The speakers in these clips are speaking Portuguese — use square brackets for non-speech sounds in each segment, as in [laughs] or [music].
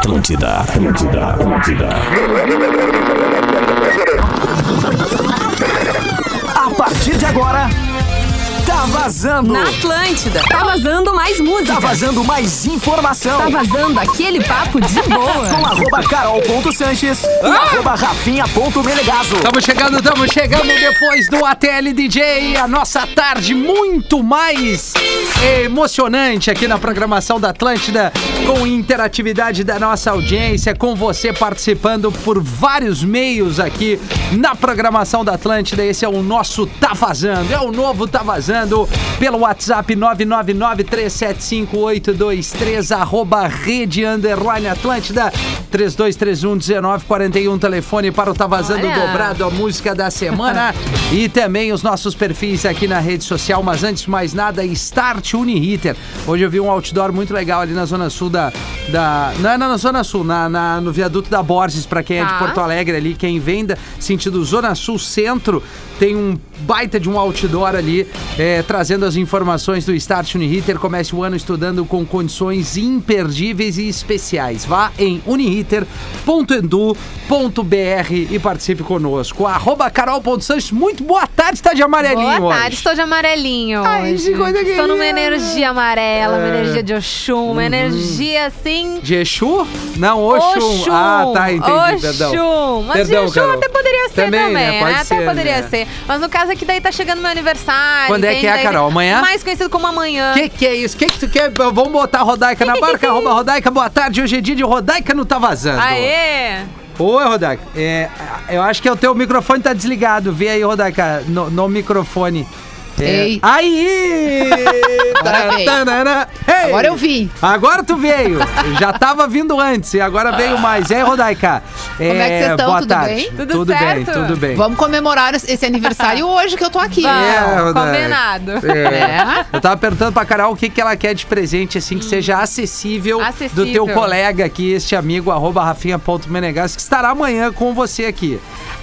Atlântida, Atlântida, Atlântida. A partir de agora, tá vazando. Na Atlântida. Tá vazando mais música. Tá vazando mais informação. Tá vazando aquele papo de boa. Com arroba carol.sanches e arroba rafinha.melegazo. Estamos chegando, estamos chegando depois do ATL DJ, a nossa tarde muito mais emocionante aqui na programação da Atlântida, com interatividade da nossa audiência, com você participando por vários meios aqui na programação da Atlântida. Esse é o nosso Tá Vazando, é o novo Tá Vazando pelo WhatsApp 999375823, arroba rede underline Atlântida, 32311941, telefone para o Tá Vazando Olha. dobrado, a música da semana [laughs] e também os nossos perfis aqui na rede social. Mas antes de mais nada, Start Uniriter. Hoje eu vi um outdoor muito legal ali na zona sul da. Da não é na zona sul, na, na- no viaduto da Borges, para quem é de Tá. Porto Alegre ali, quem vem da sentido Zona Sul Centro, tem um baita de um outdoor ali é, trazendo as informações do Start Uniriter. Comece o ano estudando com condições imperdíveis e especiais. Vá em uniriter.edu.br e participe conosco. Arroba Carol.Sanches, muito boa tarde, tá de amarelinho Boa tarde, hoje. estou de amarelinho Ai, hoje. Estou numa energia amarela, uma É. energia de Oxum, uma energia assim... De Exu? Não, Oxum. Ah, tá, entendi, Oxum. perdão. Mas Perdão, de Oxum Carol. até poderia ser Também, também, né? Pode Até ser, poderia né? ser. Mas no caso aqui, daí tá chegando meu aniversário. Quando é que é, Daí- Carol? Amanhã? Mais conhecido como amanhã. Que que é isso? Que que tu quer? Vamos botar a Rodaica na barca? [laughs] Arroba Rodaica, boa tarde. Hoje é dia de Rodaica não tá vazando. Aê! Oi, Rodaica. É, eu acho que o teu microfone tá desligado. Vê aí, Rodaica, no, no microfone. É, Ei. Aí! Agora. Tanana. Ei! Agora eu vi. Agora tu veio. Já tava vindo antes e agora veio mais. E aí, Rodaica? Como é que vocês estão? Boa Tudo tarde. bem? Tudo tudo bem, certo? tudo bem. Vamos comemorar esse aniversário [laughs] hoje que eu tô aqui. Vamos. É, Rodaica. combinado. É. [laughs] É. Eu tava perguntando pra Carol o que, que ela quer de presente, assim, que seja acessível, do Acessível. teu colega aqui, este amigo, arroba rafinha.menegas, que estará amanhã com você aqui.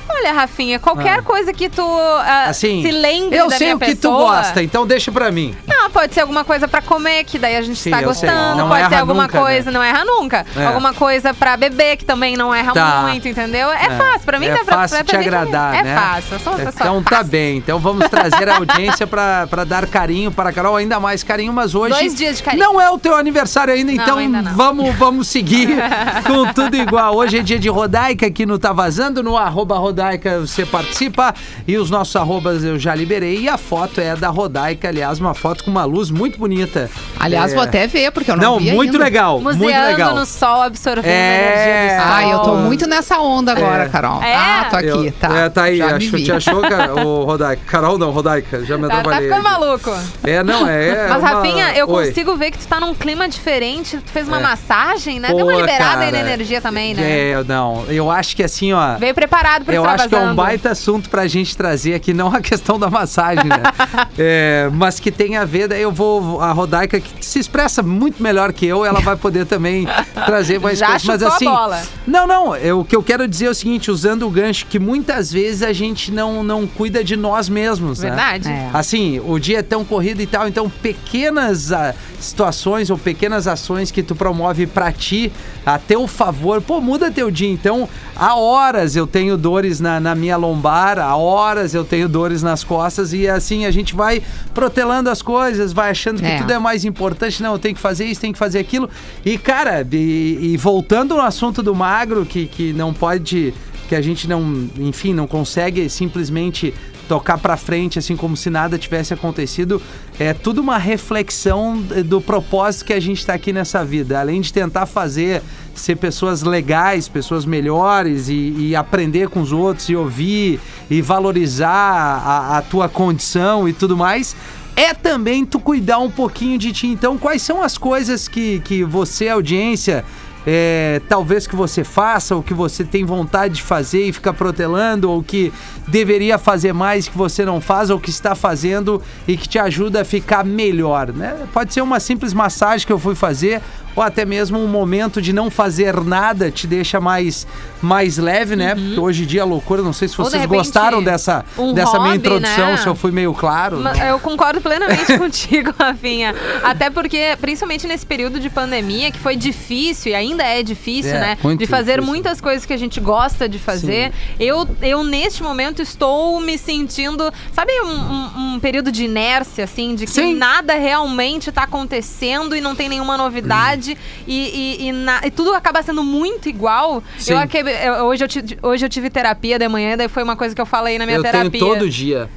Olha, Rafinha, qualquer Ah. coisa que tu ah, Assim, se lembre eu da sei minha o que tu pessoa. gosta, então deixa pra mim. Não, pode ser alguma coisa pra comer, que daí a gente Sim, tá gostando. Não pode ser alguma nunca, coisa, não erra nunca. É. Alguma coisa pra beber, que também não erra Tá. muito, entendeu? É, É. fácil, pra mim é pra fácil pra te presente, agradar, é né? fácil, eu sou uma pessoa Então tá fácil. bem. Então vamos trazer a audiência pra, pra dar carinho para a Carol, ainda mais carinho, mas hoje. Dois dias de carinho. Não é o teu aniversário ainda, Não, então ainda vamos vamos seguir [laughs] com tudo igual. Hoje é dia de Rodaica aqui no Tá Vazando, no arroba Rodaica você participa e os nossos arrobas eu já liberei e a foto é da Rodaica, aliás, uma foto com uma luz muito bonita. Aliás, É. vou até ver, porque eu não, Não, vi muito ainda. legal, muito Museando legal. no sol, absorvendo É. a energia do sol. Ah, eu tô muito nessa onda agora, É. Carol. É? Ah, tô aqui, Eu- tá. É, tá aí, Já me achou, vi. te achou, cara, o Rodaica. Carol não, Rodaica, já me Tá, tá atrapalhei. ficando aqui. maluco. É, não, é. é Mas, uma- Rafinha, eu Oi. consigo ver que tu tá num clima diferente. Tu fez uma É. massagem, né? Deu uma liberada aí cara, na energia também, né? É, não. Eu acho que assim, ó. Veio preparado pro Eu acho que é um baita assunto pra gente trazer aqui, não a questão da massagem, né? [laughs] É, mas que tem a ver, daí eu vou. A Rodaica, que se expressa muito melhor que eu, ela vai poder também trazer mais [laughs] Já coisas. Mas chutou a assim. bola. Não, não. Eu, o que eu quero dizer é o seguinte, usando o gancho, que muitas vezes a gente não, não cuida de nós mesmos, né? Verdade. É. Assim, o dia é tão corrido e tal, então pequenas ah, situações ou pequenas ações que tu promove pra ti, a teu favor, pô, muda teu dia. Então, há horas eu tenho dores na, na minha lombar, há horas eu tenho dores nas costas e assim a gente vai protelando as coisas, vai achando que É. tudo é mais importante. Não, eu tenho que fazer isso, tenho que fazer aquilo. E, cara, e, e voltando no assunto do magro, que, que não pode que a gente não, enfim, não consegue simplesmente tocar pra frente assim como se nada tivesse acontecido, é tudo uma reflexão do propósito que a gente tá aqui nessa vida, além de tentar fazer ser pessoas legais, pessoas melhores e, e aprender com os outros e ouvir e valorizar a, a tua condição e tudo mais. É também tu cuidar um pouquinho de ti. Então, quais são as coisas que, que você, audiência, é, talvez que você faça, ou que você tem vontade de fazer e fica protelando, ou que deveria fazer mais que você não faz, ou que está fazendo e que te ajuda a ficar melhor, né? Pode ser uma simples massagem que eu fui fazer, ou até mesmo um momento de não fazer nada te deixa mais, mais leve, né? Porque hoje em dia é loucura, não sei se Uhum. De vocês repente, gostaram dessa, um dessa minha hobby, introdução, né? se eu fui meio claro. Eu concordo plenamente [laughs] contigo, Rafinha. Até porque, principalmente nesse período de pandemia, que foi difícil e ainda é difícil, É, né? De fazer difícil. muitas coisas que a gente gosta de fazer. Eu, eu, neste momento, estou me sentindo. Sabe, um, um- um período de inércia, assim, de que Sim. nada realmente está acontecendo e não tem nenhuma novidade e, e- e na- e tudo acaba sendo muito igual. Sim. Eu, eu- hoje, eu tive, hoje eu tive terapia de manhã, daí foi uma coisa que eu falei na minha eu terapia. tenho todo dia.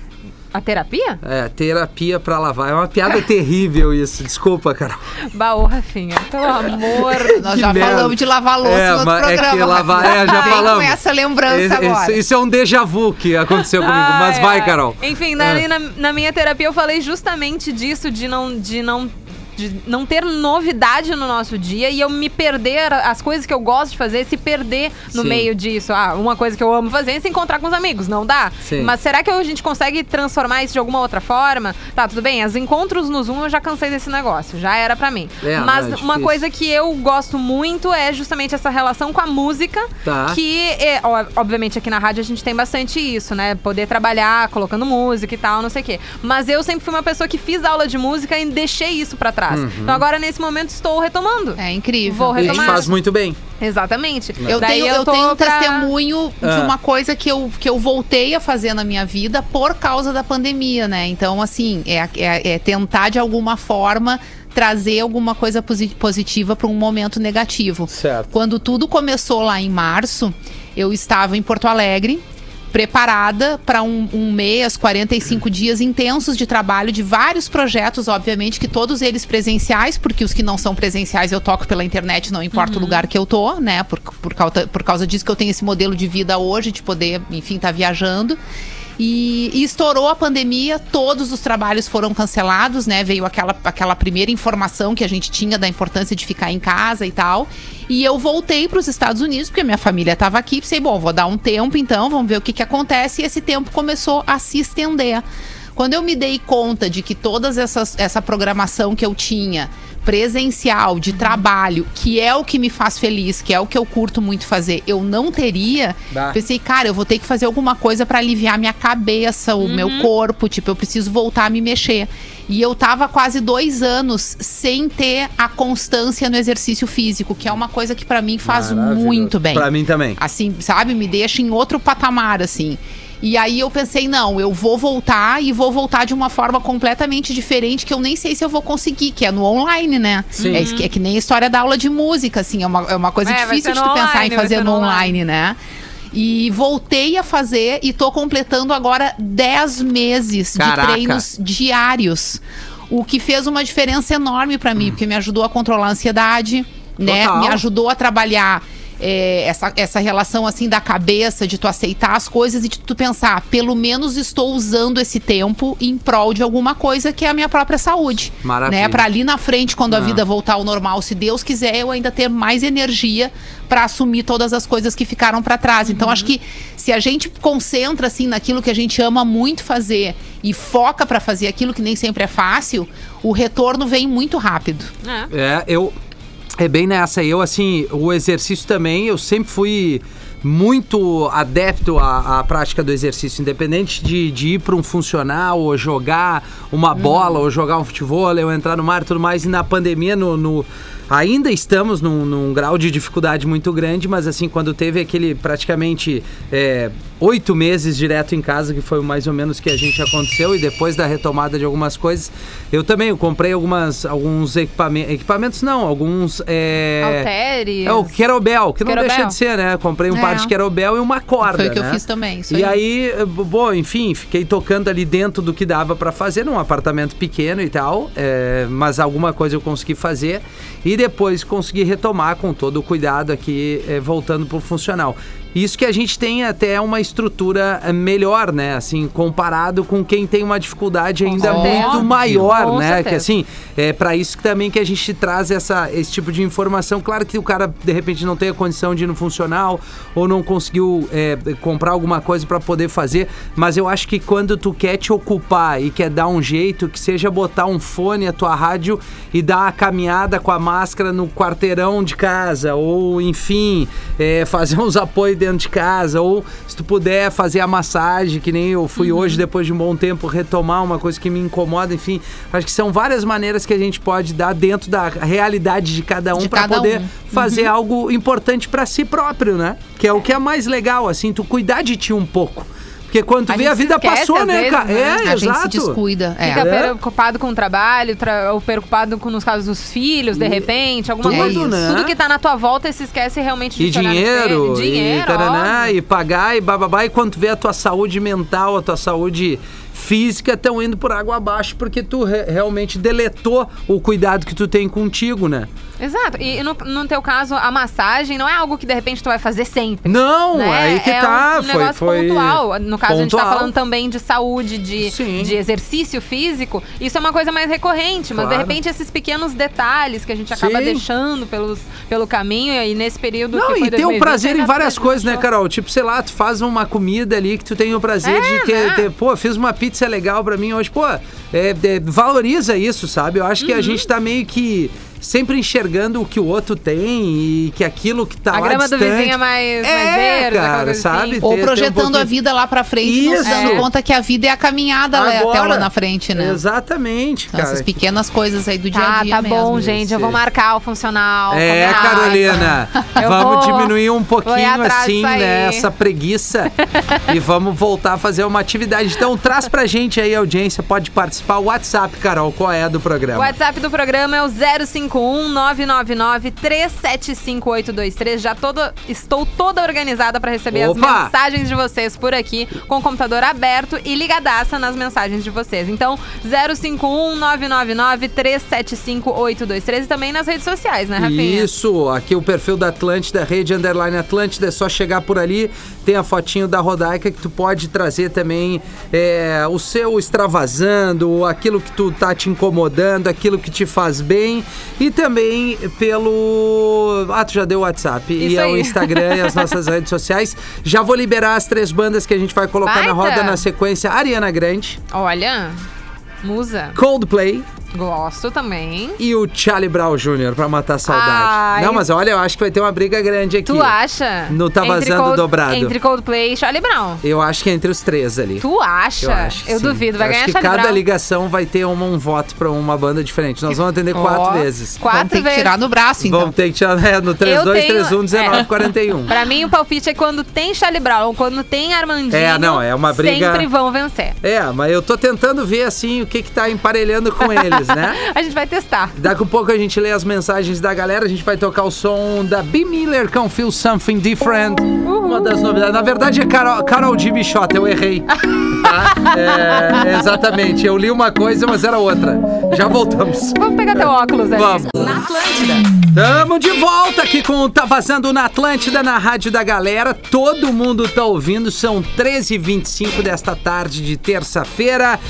A terapia? É, terapia pra lavar. É uma piada terrível isso. Desculpa, Carol. Baú, Rafinha, pelo [laughs] amor. Nós Que já merda. falamos de lavar louça É, no outro mas é que programa. lavar- é, já Vem falamos. com essa lembrança Esse- agora. Isso é um déjà vu que aconteceu comigo. Mas Ai, vai, ai. Carol. Enfim, na, É. na, na minha terapia eu falei justamente disso, de não, de não. De não ter novidade no nosso dia e eu me perder, as coisas que eu gosto de fazer, se perder no Sim. meio disso. Ah, uma coisa que eu amo fazer é se encontrar com os amigos, não dá? Sim. Mas será que a gente consegue transformar isso de alguma outra forma? Tá, tudo bem, os encontros no Zoom eu já cansei desse negócio, já era pra mim. É, Mas é uma coisa que eu gosto muito é justamente essa relação com a música, Tá. que é, obviamente aqui na rádio a gente tem bastante isso, né? Poder trabalhar colocando música e tal, não sei o quê. Mas eu sempre fui uma pessoa que fiz aula de música e deixei isso pra trás. Uhum. Então agora nesse momento estou retomando. É incrível. Vou E retomar. faz muito bem. Exatamente. Eu Daí tenho, eu tô tenho um pra- testemunho Ah. de uma coisa que eu, que eu voltei a fazer na minha vida por causa da pandemia, né? Então, assim, é, é- é tentar de alguma forma trazer alguma coisa posi- positiva para um momento negativo. Certo. Quando tudo começou lá em março, eu estava em Porto Alegre, preparada para um, um mês, 45 dias intensos de trabalho de vários projetos, obviamente, que todos eles presenciais, porque os que não são presenciais eu toco pela internet, não importa o lugar que eu tô, né? Por, por, causa, por causa disso que eu tenho esse modelo de vida hoje, de poder, enfim, estar viajando. E, e estourou a pandemia, todos os trabalhos foram cancelados, né? Veio aquela, aquela primeira informação que a gente tinha da importância de ficar em casa e tal. E eu voltei para os Estados Unidos, porque minha família estava aqui. Pensei, bom, vou dar um tempo então, vamos ver o que, que acontece. E esse tempo começou a se estender. Quando eu me dei conta de que toda essa programação que eu tinha, presencial, de trabalho, que é o que me faz feliz, que é o que eu curto muito fazer, eu não teria, Bah. pensei, cara, eu vou ter que fazer alguma coisa para aliviar minha cabeça, o meu corpo, tipo, eu preciso voltar a me mexer. E eu tava quase dois anos sem ter a constância no exercício físico, que é uma coisa que para mim faz muito bem Pra mim também. assim, sabe? Me deixa em outro patamar, assim. E aí eu pensei, não, eu vou voltar e vou voltar de uma forma completamente diferente, que eu nem sei se eu vou conseguir, que é no online, né? Sim. É, é que nem a história da aula de música, assim, é uma, é uma coisa É, difícil de tu pensar online, em vai fazer no no online, né? E voltei a fazer e tô completando agora 10 meses Caraca. de treinos diários. O que fez uma diferença enorme pra mim, porque me ajudou a controlar a ansiedade, né? Total. Me ajudou a trabalhar é, essa, essa relação assim da cabeça, de tu aceitar as coisas e de tu pensar, pelo menos estou usando esse tempo em prol de alguma coisa que é a minha própria saúde. Maravilha. Né? Pra ali na frente, quando a Ah. vida voltar ao normal, se Deus quiser, eu ainda ter mais energia pra assumir todas as coisas que ficaram pra trás. Então acho que se a gente concentra assim naquilo que a gente ama muito fazer e foca pra fazer aquilo que nem sempre é fácil, o retorno vem muito rápido. É. É, eu. É bem nessa. Eu, assim, o exercício também, eu sempre fui muito adepto à, à prática do exercício, independente de, de ir para um funcional, ou jogar uma bola, ou jogar um futebol, ou entrar no mar e tudo mais. E na pandemia, no. no- Ainda estamos num, num grau de dificuldade muito grande, mas assim, quando teve aquele praticamente é, oito meses direto em casa, que foi mais ou menos que a gente aconteceu, e depois da retomada de algumas coisas, eu também eu comprei algumas, alguns equipamentos. Equipamentos não, alguns. É, é o kettlebell, que não Kettlebell. deixa de ser, né? Comprei um É. par de kettlebell e uma corda. Foi o que eu né? fiz também, isso e aí. aí, bom, enfim, fiquei tocando ali dentro do que dava pra fazer, num apartamento pequeno e tal, é, mas alguma coisa eu consegui fazer e depois consegui retomar com todo o cuidado aqui, é, voltando pro funcional. Isso que a gente tem até uma estrutura eh, melhor, né? Assim, comparado com quem tem uma dificuldade ainda muito maior, Com né? certeza. Que assim, é para isso que também que a gente traz essa, esse tipo de informação. Claro que o cara, de repente, não tem a condição de ir no funcional ou não conseguiu é, comprar alguma coisa para poder fazer, mas eu acho que quando tu quer te ocupar e quer dar um jeito, que seja botar um fone, a tua rádio e dar uma caminhada com a máscara no quarteirão de casa, ou enfim, é, fazer [laughs] uns apoios dentro de casa, ou se tu puder fazer a massagem, que nem eu fui hoje, depois de um bom tempo, retomar uma coisa que me incomoda, enfim. Acho que são várias maneiras que a gente pode dar dentro da realidade de cada um para poder um. fazer algo importante para si próprio, né? Que é o que é mais legal, assim, tu cuidar de ti um pouco. Porque quando tu A vê gente a vida esquece, passou, né, vezes, cara? né? É, a gente exato. se descuida. É. Fica É. preocupado com o trabalho, tra- ou preocupado com, nos casos dos filhos, de repente, alguma Tudo, coisa. né? Tudo que tá na tua volta e se esquece realmente de E dinheiro, espelho. Dinheiro, e, taraná, e pagar, e bababá. E quando tu vê a tua saúde mental, a tua saúde física estão indo por água abaixo porque tu re- realmente deletou o cuidado que tu tem contigo, né? Exato. E no, no teu caso, a massagem não é algo que de repente tu vai fazer sempre. Não, né? aí que é tá, um foi, negócio foi pontual. No caso, a gente tá pontual. falando também de saúde, de, Sim. de exercício físico. Isso é uma coisa mais recorrente, mas de Claro. repente esses pequenos detalhes que a gente acaba Sim. deixando pelos, pelo caminho e nesse período Não, e tem o 2020, prazer em várias coisas, né, Carol? Tipo, sei lá, tu faz uma comida ali que tu tem o prazer É, de ter, né? ter- Pô, fiz uma pizza legal pra mim hoje. Pô, é, é, valoriza isso, sabe? Eu acho que Uhum. a gente tá meio que sempre enxergando o que o outro tem e que aquilo que tá A lá grama do distante... vizinho é mais, mais É, verde, cara, coisa sabe? assim. Ou ter- ter um projetando pouquinho- a vida lá pra frente e não Isso. dando É. conta que a vida é a caminhada lá, até lá na frente, né? Exatamente, Então, cara. essas pequenas coisas aí do dia a Tá, dia tá mesmo. bom, gente. Eu vou marcar o funcional. É, combinado. Carolina, [laughs] vamos vou- diminuir um pouquinho assim, né, essa preguiça e vamos voltar a fazer uma atividade. Então traz pra gente aí, audiência, pode participar. O WhatsApp, Carol, qual é do O programa? WhatsApp do programa é o 051 999 375 823. Já toda, estou toda organizada para receber Opa! as mensagens de vocês por aqui, com o computador aberto e ligadaça nas mensagens de vocês. Então, 051 999 375 823 e também nas redes sociais, né, Rafinha? Isso, aqui o perfil da Atlântida, rede underline Atlântida, é só chegar por ali, tem a fotinho da Rodaica que tu pode trazer também é, o seu extravasando, aquilo que tu tá te incomodando, aquilo que te faz bem e também pelo... Ah, tu já deu o WhatsApp e Isso é o. Instagram e as nossas [laughs] redes sociais. Já vou liberar as três bandas que a gente vai colocar na Baita! roda na sequência. Ariana Grande, Olha, musa. Coldplay Gosto também. e o Charlie Brown Jr. pra matar a saudade. Ai. Não, mas olha, eu acho que vai ter uma briga grande aqui. Tu acha? No Tá Entre Vazando dobrado. Entre Coldplay e Charlie Brown. Eu acho que é entre os três ali. Tu acha? Eu acho. que sim. duvido, vai eu ganhar acho que Charlie cada Brown. ligação vai ter um, um voto pra uma banda diferente. Nós vamos atender Ó, quatro vezes. Quatro ter que vezes. tirar no braço, então. Vamos ter que tirar é, no Eu tenho- 3231 é. 1941. Pra mim, o palpite é quando tem Charlie Brown, quando tem Armandinho. É, não, é uma briga- Sempre vão vencer. É, mas eu tô tentando ver assim o que que tá emparelhando com eles, né? [laughs] A gente vai testar. Daqui a pouco a gente lê as mensagens da galera, a gente vai tocar o som da B. Miller com Feel Something Different. Uma das novidades. Na verdade é Carol, Carol G. Bichota, eu errei. [laughs] Tá? É, exatamente, eu li uma coisa, mas era outra. Já voltamos. Vamos pegar teu óculos ali. Vamos. Na Atlântida. Tamo de volta aqui com o Tá Vazando na Atlântida, na Rádio da Galera. Todo mundo tá ouvindo, são 13h25 desta tarde de terça-feira.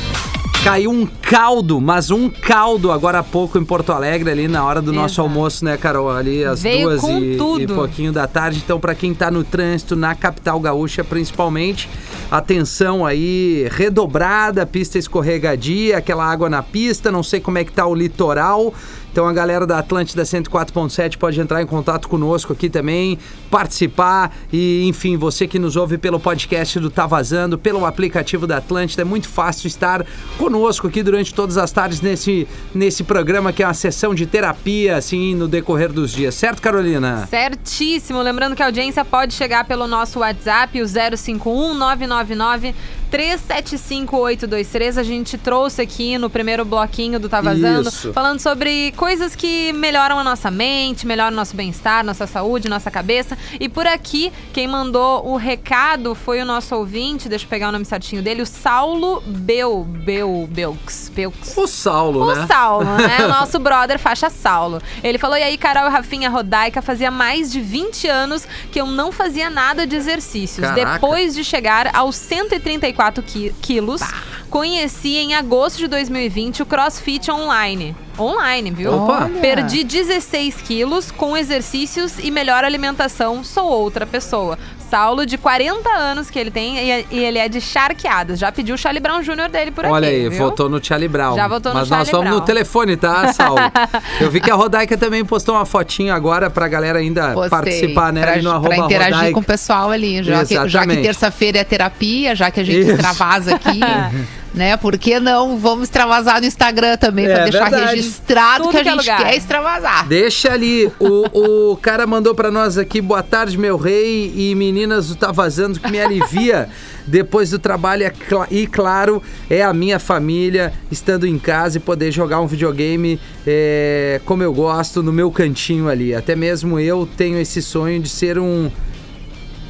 Caiu um caldo, mas um caldo agora há pouco em Porto Alegre, ali na hora do nosso Exato. almoço, né, Carol? Ali às Veio duas e, e pouquinho da tarde. Então, pra quem tá no trânsito, na capital gaúcha principalmente, atenção aí, redobrada, pista escorregadia, aquela água na pista, não sei como é que tá o litoral. Então a galera da Atlântida 104.7 pode entrar em contato conosco aqui também, participar e, enfim, você que nos ouve pelo podcast do Tá Vazando, pelo aplicativo da Atlântida, é muito fácil estar conosco aqui durante todas as tardes nesse, nesse programa que é uma sessão de terapia, assim, no decorrer dos dias. Certo, Carolina? Certíssimo. Lembrando que a audiência pode chegar pelo nosso WhatsApp, o 051 999 375823. A gente trouxe aqui no primeiro bloquinho do Tá Vazando, Isso. falando sobre coisas que melhoram a nossa mente, melhoram o nosso bem-estar, nossa saúde, nossa cabeça. E por aqui, quem mandou o recado foi o nosso ouvinte, deixa eu pegar o nome certinho dele, o Saulo Bel, Bel, Belks. Belks. O Saulo, O né? Saulo, né? O [laughs] nosso brother faixa Saulo. Ele falou: e aí, Carol e Rafinha Rodaica, fazia mais de 20 anos que eu não fazia nada de exercícios. Caraca. Depois de chegar aos 134 qui- quilos, conheci em agosto de 2020 o CrossFit online. Online, viu? Opa! Olha. Perdi 16 quilos com exercícios e melhor alimentação. Sou outra pessoa. Saulo, de 40 anos que ele tem, e e ele é de Charqueadas. Já pediu o Charlie Brown Jr. dele por aqui. Olha aí, viu? votou no Charlie Brown. Já votou no Mas nós Charlie vamos no Brown. telefone, tá, Saulo? [laughs] Eu vi que a Rodaica também postou uma fotinho agora pra galera ainda Postei, participar, né? Pra, ali no pra interagir Rodaica. com o pessoal ali. Já que, já que Exatamente. terça-feira é terapia, já que a gente Isso. extravasa aqui, [laughs] né? Por que não vamos extravasar no Instagram também, É pra deixar verdade. registrado Tudo que a que é gente lugar. quer extravasar. Deixa ali. O, o cara mandou pra nós aqui, boa tarde, meu rei e meninas, o Tá Vazando, que me alivia depois do trabalho. é E, claro, é a minha família estando em casa e poder jogar um videogame é, como eu gosto, no meu cantinho ali. Até mesmo eu tenho esse sonho de ser um.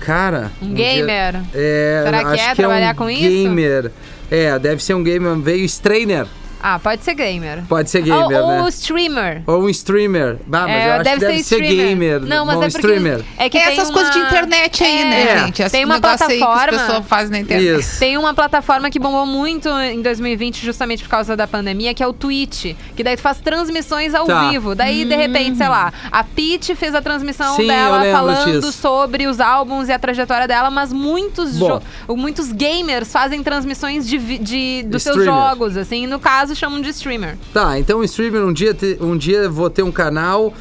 Cara. Um dia- gamer. É, Será que acho é que trabalhar é um com isso? gamer. É, deve ser um gamer. Veio strainer. Ah, pode ser gamer. Pode ser gamer, ou, né? ou streamer. Ou um streamer. Ah, mas É, eu acho que deve ser, streamer. gamer. Não, mas Bom, é porque streamer. é que Tem tem essas uma- coisas de internet aí, né, É. gente? Esse Tem uma aí que plataforma- as pessoas fazem na internet. Isso. Tem uma plataforma que bombou muito em 2020, justamente por causa da pandemia, que é o Twitch. Que daí tu faz transmissões ao Tá. vivo. Daí, de repente, sei lá, a Pete fez a transmissão Sim, dela falando disso. sobre os álbuns e a trajetória dela, mas muitos, muitos gamers fazem transmissões de, de- dos seus Streamer. jogos, assim. No caso, chamam de streamer. Tá, então streamer um dia, te- um dia vou ter um canal.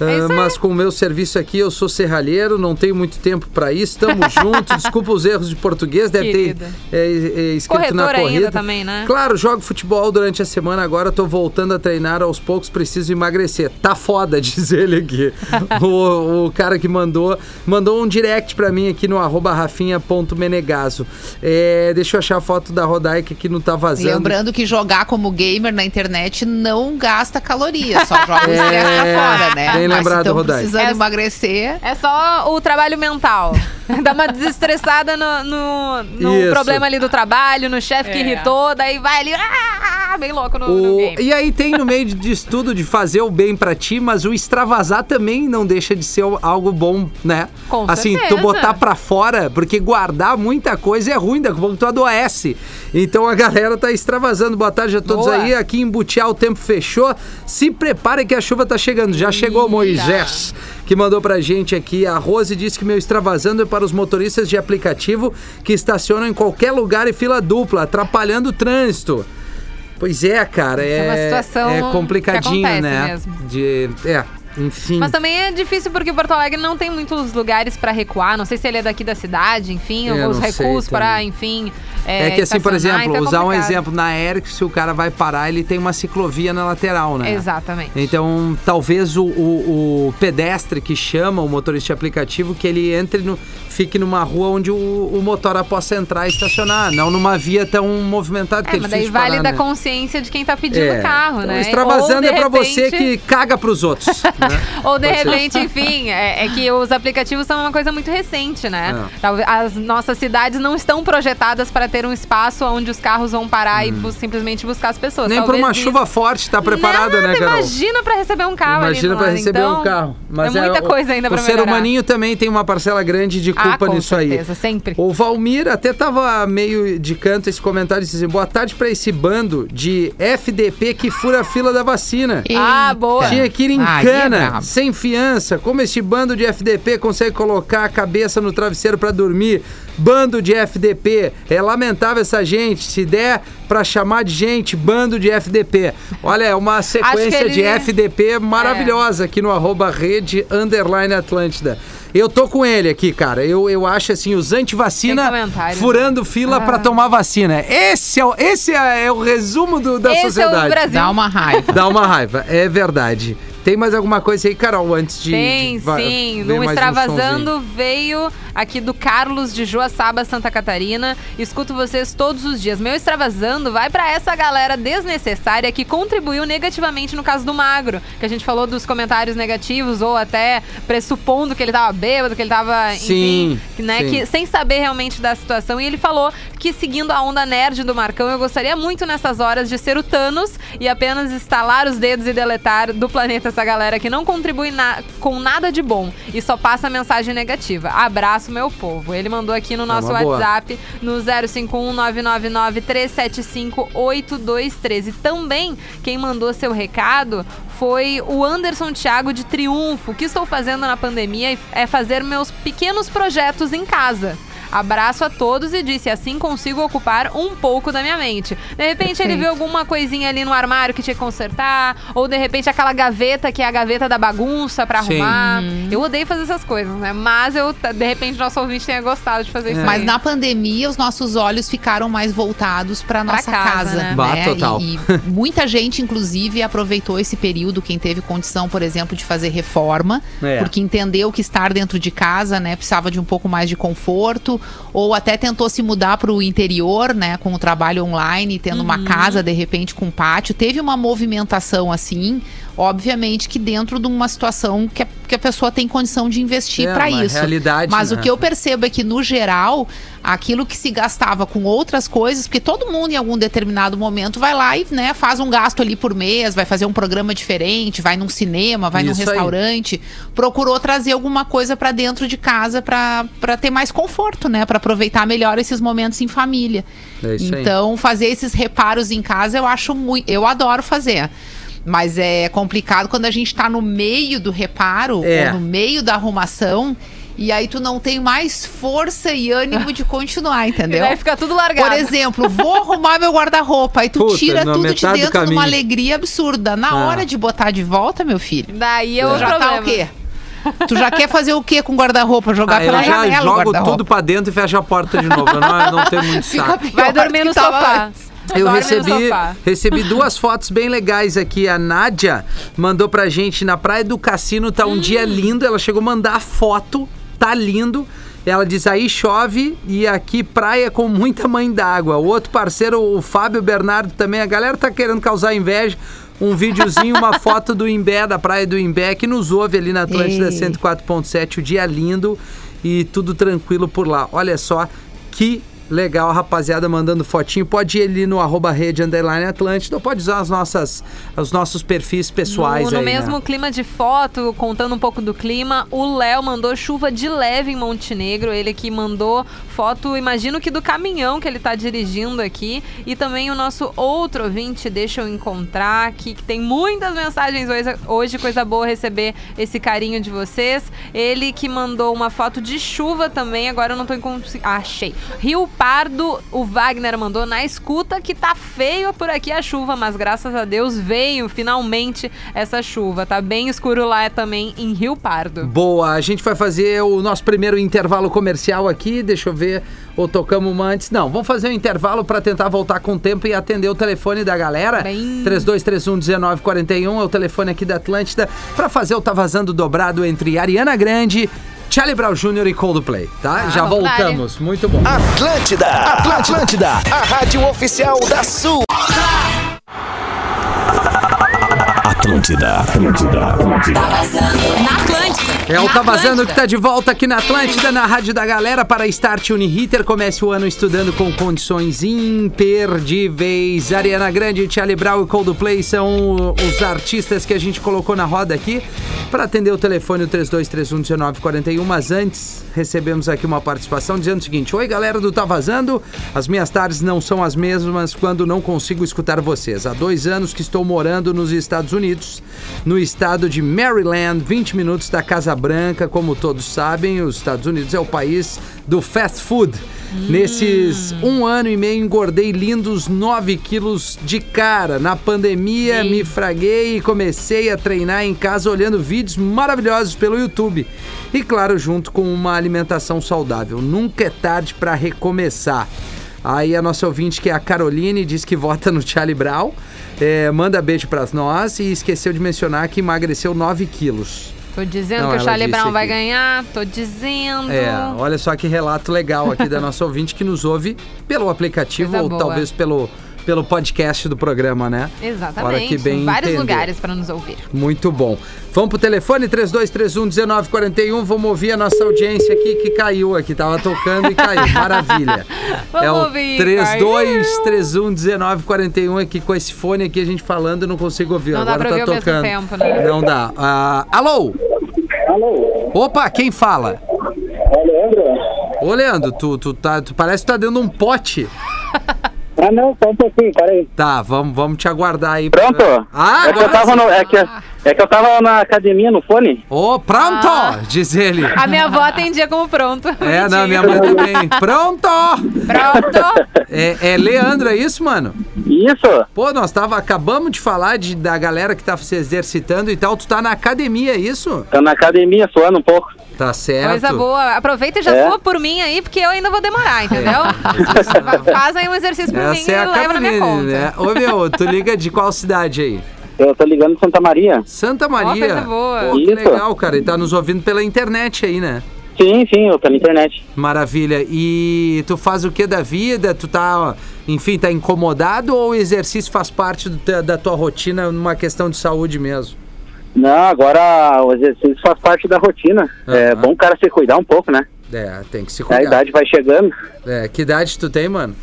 É aí. mas com o meu serviço aqui, eu sou serralheiro, não tenho muito tempo pra isso. Tamo [laughs] junto. Desculpa os erros de português, deve Querido. ter é, é, escrito na Corretor ainda corrida. também, né? Claro, jogo futebol durante a semana, agora tô voltando a treinar aos poucos, preciso emagrecer. Tá foda, [laughs] diz ele aqui. o, o cara que mandou, mandou um direct pra mim aqui no arroba rafinha.menegaso. É, deixa eu achar a foto da Rodaica que não tá vazando. Lembrando que jogar como gamer na internet não gasta calorias, só joga o [laughs] É, fora, né? Bem Mas lembrado, se tão Rodai. precisando É- emagrecer, É só o trabalho mental. [laughs] Dá uma desestressada no, no, no problema ali do trabalho, no chefe que É. irritou, daí vai ali, ah, bem louco no, no O- game. E aí tem no meio de- disso tudo de fazer o bem pra ti, mas o extravasar também não deixa de ser algo bom, né? Com assim, tu certeza. botar pra fora, porque guardar muita coisa é ruim, daqui a pouco tu adoece. Então a galera tá extravasando. Boa tarde a todos Boa. aí. Aqui em Butiá o tempo fechou. Se prepare que a chuva tá chegando. Já chegou Moisés, que mandou pra gente aqui. A Rose disse que meu extravasando é para os motoristas de aplicativo que estacionam em qualquer lugar e fila dupla, atrapalhando o trânsito. Pois é, cara, é é, uma situação é complicadinho, né? mesmo. De, é, enfim. Mas também é difícil porque Porto Alegre não tem muitos lugares pra recuar. Não sei se ele é daqui da cidade, enfim, Eu os recursos para, enfim. É, que assim, por exemplo, então é usar um exemplo, na Eric, se o cara vai parar, ele tem uma ciclovia na lateral, né? Exatamente. Então, talvez o, o- o pedestre que chama o motorista de aplicativo, que ele entre no. fique numa rua onde o, o motora possa entrar e estacionar, não numa via tão movimentada que É, é mas daí de vale parar, da né? consciência de quem tá pedindo É. o carro, Então, né? Extravasando Ou, é você repente- que caga pros outros. [laughs] [laughs] né? Ou de Pode ser. repente, enfim, é, é que os aplicativos são uma coisa muito recente, né? É. As nossas cidades não estão projetadas para ter um espaço onde os carros vão parar e bu- simplesmente buscar as pessoas. Hum. Nem por Talvez uma isso- chuva forte tá preparada, Nada, né, Carol? Imagina para receber um carro Imagina lado. receber Então, um carro. Mas é muita o- coisa ainda O para ser melhorar. humaninho também tem uma parcela grande de ah, culpa com nisso aí. certeza, sempre. O Valmir até tava meio de canto esse comentário e disse assim, boa tarde pra esse bando de FDP que fura a fila da vacina. Ah, boa. Tinha que ir em Aí é cana, sem fiança. Como este bando de FDP consegue colocar a cabeça no travesseiro pra dormir? Bando de FDP. É lamentável essa gente. Se der pra chamar de gente, bando de FDP. Olha, é uma sequência ele- de FDP maravilhosa aqui no arroba rede underline Atlântida. Eu tô com ele aqui, cara. Eu, eu acho assim, os antivacina furando fila pra tomar vacina. Esse é, o- esse é, é o resumo do- da Esse é o sociedade. Brasil. dá uma raiva. Dá uma raiva, é verdade. Tem mais alguma coisa aí, Carol, antes de. Tem, de- sim. um Extravasando veio aqui do Carlos de Joaçaba, Santa Catarina. Escuto vocês todos os dias. Meu Extravasando vai pra essa galera desnecessária que contribuiu negativamente no caso do Magro. Que a gente falou dos comentários negativos ou até pressupondo que ele tava bêbado, que ele tava, Sim, enfim, né, sim. que sem saber realmente da situação. E ele falou que seguindo a onda nerd do Marcão, eu gostaria muito nessas horas de ser o Thanos e apenas estalar os dedos e deletar do planeta essa galera que não contribui na- com nada de bom e só passa mensagem negativa. Abraço, meu povo. Ele mandou aqui no nosso uma boa. WhatsApp no 051 999 375 8213. Também quem mandou seu recado foi o Anderson Thiago de Triunfo. O que estou fazendo na pandemia é fazer meus pequenos projetos em casa. Abraço a todos e disse: assim consigo ocupar um pouco da minha mente. De repente ele Perfeito. viu alguma coisinha ali no armário que tinha que consertar, ou de repente aquela gaveta que é a gaveta da bagunça pra Sim. arrumar. Eu odeio fazer essas coisas, né? Mas eu, de repente, nosso ouvinte tenha gostado de fazer isso. Mas aí. na pandemia, os nossos olhos ficaram mais voltados para Pra nossa casa, casa. né? Bah, total. E, e muita gente, inclusive, aproveitou esse período, quem teve condição, por exemplo, de fazer reforma, É. porque entendeu que estar dentro de casa, né, precisava de um pouco mais de conforto, ou até tentou se mudar para o interior, né, com o trabalho online, tendo uma Uhum. casa, de repente, com pátio. Teve uma movimentação assim, obviamente que dentro de uma situação que a, que a pessoa tem condição de investir É, para isso. realidade, Mas né? o que eu percebo é que, no geral, aquilo que se gastava com outras coisas, porque todo mundo em algum determinado momento vai lá e né, faz um gasto ali por mês, vai fazer um programa diferente, vai num cinema, vai Isso num aí. restaurante, procurou trazer alguma coisa para dentro de casa para ter mais conforto, né? Para aproveitar melhor esses momentos em família. É isso aí. então, fazer esses reparos em casa eu acho muito. Eu adoro fazer. Mas é complicado quando a gente tá no meio do reparo, É. ou no meio da arrumação, e aí tu não tem mais força e ânimo de continuar, [laughs] E entendeu? daí fica tudo largado. Por exemplo, vou arrumar meu guarda-roupa, aí tu Puta, tira tudo de dentro numa alegria absurda. Na Ah. hora de botar de volta, meu filho, Daí é o já problema. tá o quê? [laughs] Tu já quer fazer o quê com guarda-roupa? Jogar Ah, pela eu janela jogo tudo pra dentro e fecho a porta de novo. Eu não, eu não tenho muito saco. Vai do dormir que no sofá. antes. Eu Dorme recebi, recebi duas fotos bem legais aqui. A Nádia mandou pra gente na praia do cassino, tá um dia lindo. Ela chegou a mandar a foto, tá lindo. Ela diz aí chove e aqui praia com muita mãe d'água. O outro parceiro, o Fábio Bernardo também. A galera tá querendo causar inveja. Um videozinho, uma [laughs] foto do Imbé, da praia do Imbé, que nos ouve ali na Atlântida Ei. 104.7. O dia lindo e tudo tranquilo por lá. Olha só que legal, rapaziada, mandando fotinho. Pode ir ali no arroba rede underline Atlântida ou pode usar as nossas, os nossos perfis pessoais No, no aí, mesmo né? clima de foto, contando um pouco do clima, o Léo mandou chuva de leve em Montenegro. Ele que mandou foto, imagino que do caminhão que ele tá dirigindo aqui. E também o nosso outro ouvinte, deixa eu encontrar aqui, que tem muitas mensagens hoje, hoje coisa boa receber esse carinho de vocês. Ele que mandou uma foto de chuva também, agora eu não tô conseguindo. Achei. Rio Pardo, o Wagner mandou na escuta que tá feio por aqui a chuva, mas graças a Deus veio finalmente essa chuva. Tá bem escuro lá também em Rio Pardo. Boa, a gente vai fazer o nosso primeiro intervalo comercial aqui. Deixa eu ver, ou tocamos uma antes? Não, vamos fazer um intervalo para tentar voltar com o tempo e atender o telefone da galera. Bem- 3231-1941 é o telefone aqui da Atlântida para fazer o Tá Vazando dobrado entre Ariana Grande, Charlie Brown Jr. e Coldplay, tá? Já vamos lá, voltamos, muito bom. Atlântida, Atlântida, a rádio oficial da Sul. Atlântida, Atlântida, Atlântida. Na Atlântida. É o Na Tá Vazando Atlântida. que tá de volta aqui na Atlântida, na Rádio da Galera, para Start Uniriter. Comece o ano estudando com condições imperdíveis. Ariana Grande, Charlie Brown e Coldplay são os artistas que a gente colocou na roda aqui para atender o telefone o 32311941. Mas antes, recebemos aqui uma participação dizendo o seguinte: Oi, galera do Tá Vazando. As minhas tardes não são as mesmas quando não consigo escutar vocês. Há dois anos que estou morando nos Estados Unidos, no estado de Maryland, 20 minutos da Casa Branca. Como todos sabem, os Estados Unidos é o país do fast food. Nesses um ano e meio engordei lindos 9 quilos de cara. Na pandemia me fraguei e comecei a treinar em casa olhando vídeos maravilhosos pelo YouTube. E claro, junto com uma alimentação saudável. Nunca é tarde para recomeçar. Aí a nossa ouvinte, que é a Caroline, diz que vota no Charlie Brown. É, manda beijo pra nós e esqueceu de mencionar que emagreceu 9 quilos. Tô dizendo Não, que o Charlie Brown vai ganhar. Tô dizendo. É, olha só que relato legal aqui da [laughs] nossa ouvinte que nos ouve pelo aplicativo Coisa ou boa. talvez pelo, pelo podcast do programa, né? Exatamente. Bem Vários entender. lugares pra nos ouvir. Muito bom. Vamos pro telefone 3231-1941. Vamos ouvir a nossa audiência aqui que caiu aqui. Tava tocando e caiu. [laughs] Maravilha. Vamos é o ouvir, 3231-1941 aqui com esse fone aqui a gente falando, eu não consigo ouvir. Não dá Agora pra tá ouvir ao mesmo tocando. tempo, né? Não dá. Ah, alô? Alô, Opa, quem fala? é Leandro? Ô, Leandro, tu, tu, tá, tu parece que tá dentro de um pote. Ah, não, só um pouquinho, peraí. Tá, vamos, vamos te aguardar aí. Pronto? Ah, é que eu tava no, é que, é que eu tava na academia no fone. Ô, pronto, diz ele. A minha avó atendia como pronto. É, não, minha mãe também. Pronto! Pronto. É, é Leandro, é isso, mano? Isso? Pô, nós tava, acabamos de falar de, da galera que tá se exercitando e tal. Tu tá na academia, é isso? Tô na academia suando um pouco. Tá certo. Coisa boa. Aproveita e já É. sua por mim aí, porque eu ainda vou demorar, entendeu? Fa- Faz aí um exercício por mim Essa é e a leva na minha conta. né? Ô, meu, tu liga de qual cidade aí? Eu tô ligando de Santa Maria. Santa Maria. coisa boa. Pô, que Isso. legal, cara. E tá nos ouvindo pela internet aí, né? Sim, sim, eu tô na internet. Maravilha. E tu faz o que da vida? Tu tá, enfim, tá incomodado ou o exercício faz parte do da tua rotina numa questão de saúde mesmo? Não, agora o exercício faz parte da rotina. É Aham. bom o cara se cuidar um pouco, né? É, tem que se A cuidar. idade vai chegando. É, que idade tu tem, mano?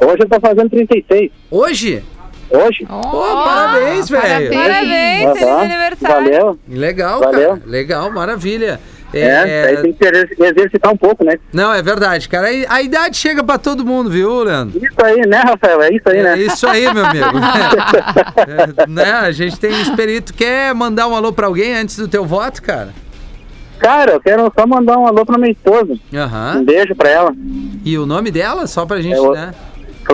Hoje eu tô fazendo 36. Hoje? Hoje? Pô, parabéns, velho. Parabéns, feliz aniversário. Valeu. Legal, Valeu. cara. Legal, maravilha. É, aí tem que exer- exercitar um pouco, né? Não, é verdade, cara. A, idade chega pra todo mundo, viu, Leandro? Isso aí, né, Rafael? É isso aí, É né? isso aí, meu amigo. [laughs] É, né? A gente tem espírito. Quer mandar um alô pra alguém antes do teu voto, cara? Cara, eu quero só mandar um alô pra minha esposa. Um Aham. beijo pra ela. E o nome dela, só pra gente, É o- né?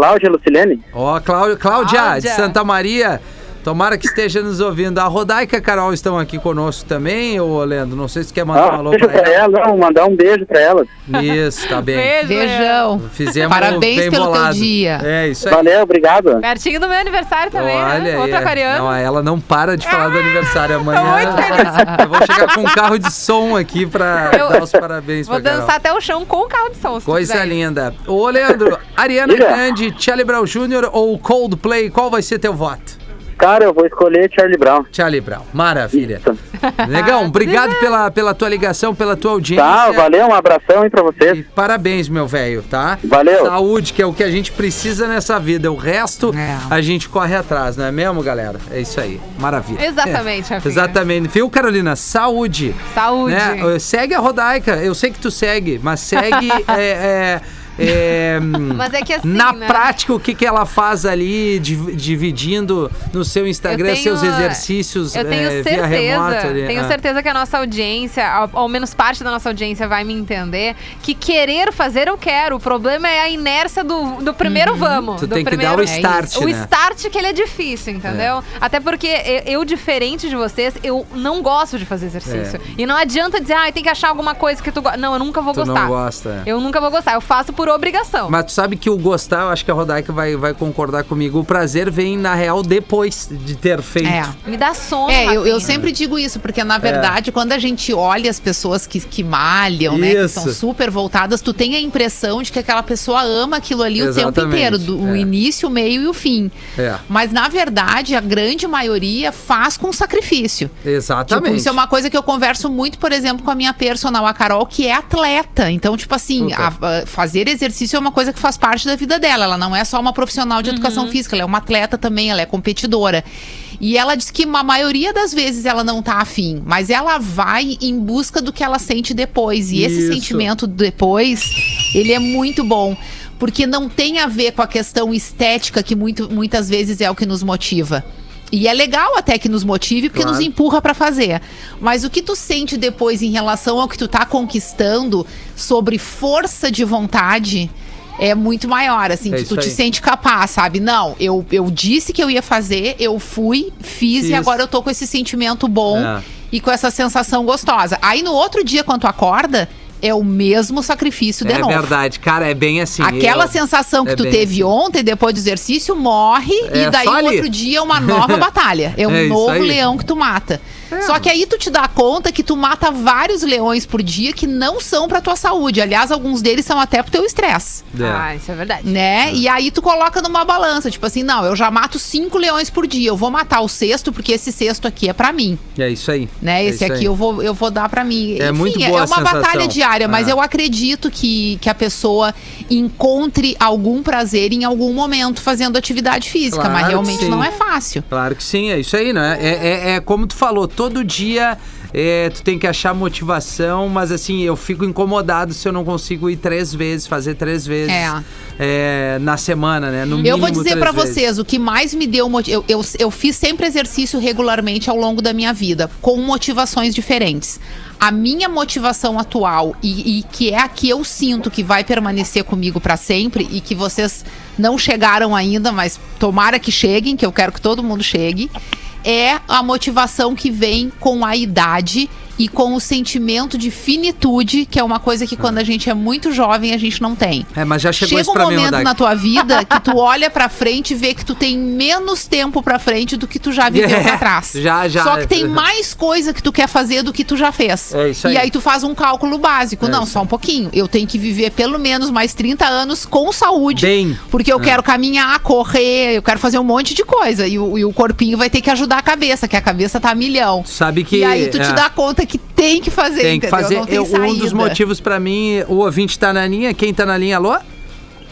Cláudia Lucilene. Ó, Cláudia, Cláudia, Cláudia. de Santa Maria. Tomara que esteja nos ouvindo. A Rodaica e a Carol estão aqui conosco também, ô Leandro. Não sei se quer mandar um Ah, alô beijo pra pra ela. ela, não, mandar um beijo pra ela. Isso, tá bem. Beijo. Beijão. Fizemos Parabéns bem pelo teu bolado. dia. É, isso aí. Valeu, obrigado. Pertinho do meu aniversário também, Olha né? aí, Outro é. Não, ela não para de falar do aniversário amanhã. muito [laughs] Eu vou chegar com um carro de som aqui pra Eu- dar os parabéns Vou pra Carol. dançar até o chão com o carro de som, se Coisa quiser. linda. Ô, Leandro, Ariana. Grande, Charlie Brown Jr. ou Coldplay, qual vai ser teu voto? Cara, eu vou escolher Charlie Brown. Charlie Brown, maravilha. Isso. [laughs] Negão, obrigado pela, pela tua ligação, pela tua audiência. Tá, valeu, um abração aí pra E vocês. parabéns, meu velho, tá? Valeu. Saúde, que é o que a gente precisa nessa vida. O resto, É. a gente corre atrás, não é mesmo, galera? É isso aí. Maravilha. Exatamente, É. Exatamente. Viu, Carolina? Saúde. Saúde. Né? Segue a Rodaica. Eu sei que tu segue, mas segue. [laughs] é, é, é, Mas é que assim, Na né? prática, o que, que ela faz ali, div- dividindo no seu Instagram tenho- seus exercícios Eu tenho é, certeza, ali. tenho Ah. certeza que a nossa audiência, ao, ao menos parte da nossa audiência vai me entender, que querer fazer eu quero. O problema é a inércia do, do primeiro vamos. Uhum. Tu do tem que primeiro... dar o start, O né? start que ele é difícil, entendeu? Até porque eu, eu, diferente de vocês, eu não gosto de fazer exercício. É. E não adianta dizer, ah, tem que achar alguma coisa que tu gosta. Não, eu nunca vou Tu não gostar. gosta, é. Eu nunca vou gostar, eu faço por obrigação. Mas tu sabe que o gostar, eu acho que a Rodaica vai, vai concordar comigo. O prazer vem, na real, depois de ter feito. É. Me dá sono. É, eu, eu sempre digo isso, porque na verdade, quando a gente olha as pessoas que, que malham, né? Que Isso. são super voltadas, tu tem a impressão de que aquela pessoa ama aquilo ali o tempo Exatamente, inteiro, do o é. início, o meio e o fim. É. Mas na verdade, a grande maioria faz com sacrifício. Exatamente. Tipo, isso é uma coisa que eu converso muito, por exemplo, com a minha personal, a Carol, que é atleta. Então, tipo assim, a- a- fazer exercício é uma coisa que faz parte da vida dela. Ela não é só uma profissional de educação física, ela é uma atleta também, ela é competidora. E ela diz que a maioria das vezes ela não tá afim, mas ela vai em busca do que ela sente depois. E esse Isso. sentimento depois, ele é muito bom. Porque não tem a ver com a questão estética, que muito, muitas vezes é o que nos motiva. E é legal até que nos motive, porque Claro. nos empurra pra fazer. Mas o que tu sente depois em relação ao que tu tá conquistando sobre força de vontade é muito maior, assim, É que isso tu te aí. sente capaz, sabe? Não, eu, eu disse que eu ia fazer, eu fui, fiz, Fiz. e agora eu tô com esse sentimento bom É. e com essa sensação gostosa. Aí no outro dia, quando tu acorda, é o mesmo sacrifício de É novo. verdade, cara, é bem assim. Aquela eu- sensação que é tu teve assim. ontem, depois do exercício, morre É, e daí só o ali. outro dia é uma nova [laughs] batalha. É um É novo leão que tu mata. Só que aí tu te dá conta que tu mata vários leões por dia que não são pra tua saúde. Aliás, alguns deles são até pro teu estresse. É. Ah, isso é verdade. Né? E aí tu coloca numa balança, tipo assim, não, eu já mato cinco leões por dia, eu vou matar o sexto porque esse sexto aqui é pra mim, É isso aí. né? É Esse aqui aí. eu vou, eu vou dar pra mim. É muito boa é uma sensação. batalha diária, mas Ah. eu acredito que, que a pessoa encontre algum prazer em algum momento fazendo atividade física, Claro mas realmente não é fácil. Claro que sim, é isso aí, né? É, é, é como tu falou, todo dia é, tu tem que achar motivação, mas assim, eu fico incomodado se eu não consigo ir três vezes, fazer três vezes É. é, na semana, né? No Eu vou mínimo dizer vezes. vocês, o que mais me deu eu, eu, eu fiz sempre exercício regularmente ao longo da minha vida, com motivações diferentes. A minha motivação atual e, e que é a que eu sinto que vai permanecer comigo pra sempre e que vocês não chegaram ainda, mas tomara que cheguem, que eu quero que todo mundo chegue, é a motivação que vem com a idade e com o sentimento de finitude, que é uma coisa que quando a gente é muito jovem a gente não tem. É, mas já chegou Chega um mim, momento Rodak. na tua vida [laughs] que tu olha pra frente e vê que tu tem menos tempo pra frente do que tu já viveu É, pra trás. [laughs] já, já. Só que tem mais coisa que tu quer fazer do que tu já fez. É isso E aí. aí tu faz um cálculo básico. É Não, só um pouquinho. Eu tenho que viver pelo menos mais 30 anos com saúde. Bem. Porque eu É. quero caminhar, correr, eu quero fazer um monte de coisa. E o, e o corpinho vai ter que ajudar a cabeça, que a cabeça tá a milhão. Sabe que. e aí tu te é, dá conta que tem que fazer, Tem que entendeu? fazer. Não tem Eu- um dos motivos pra mim, o ouvinte tá na linha. Quem tá na linha, alô?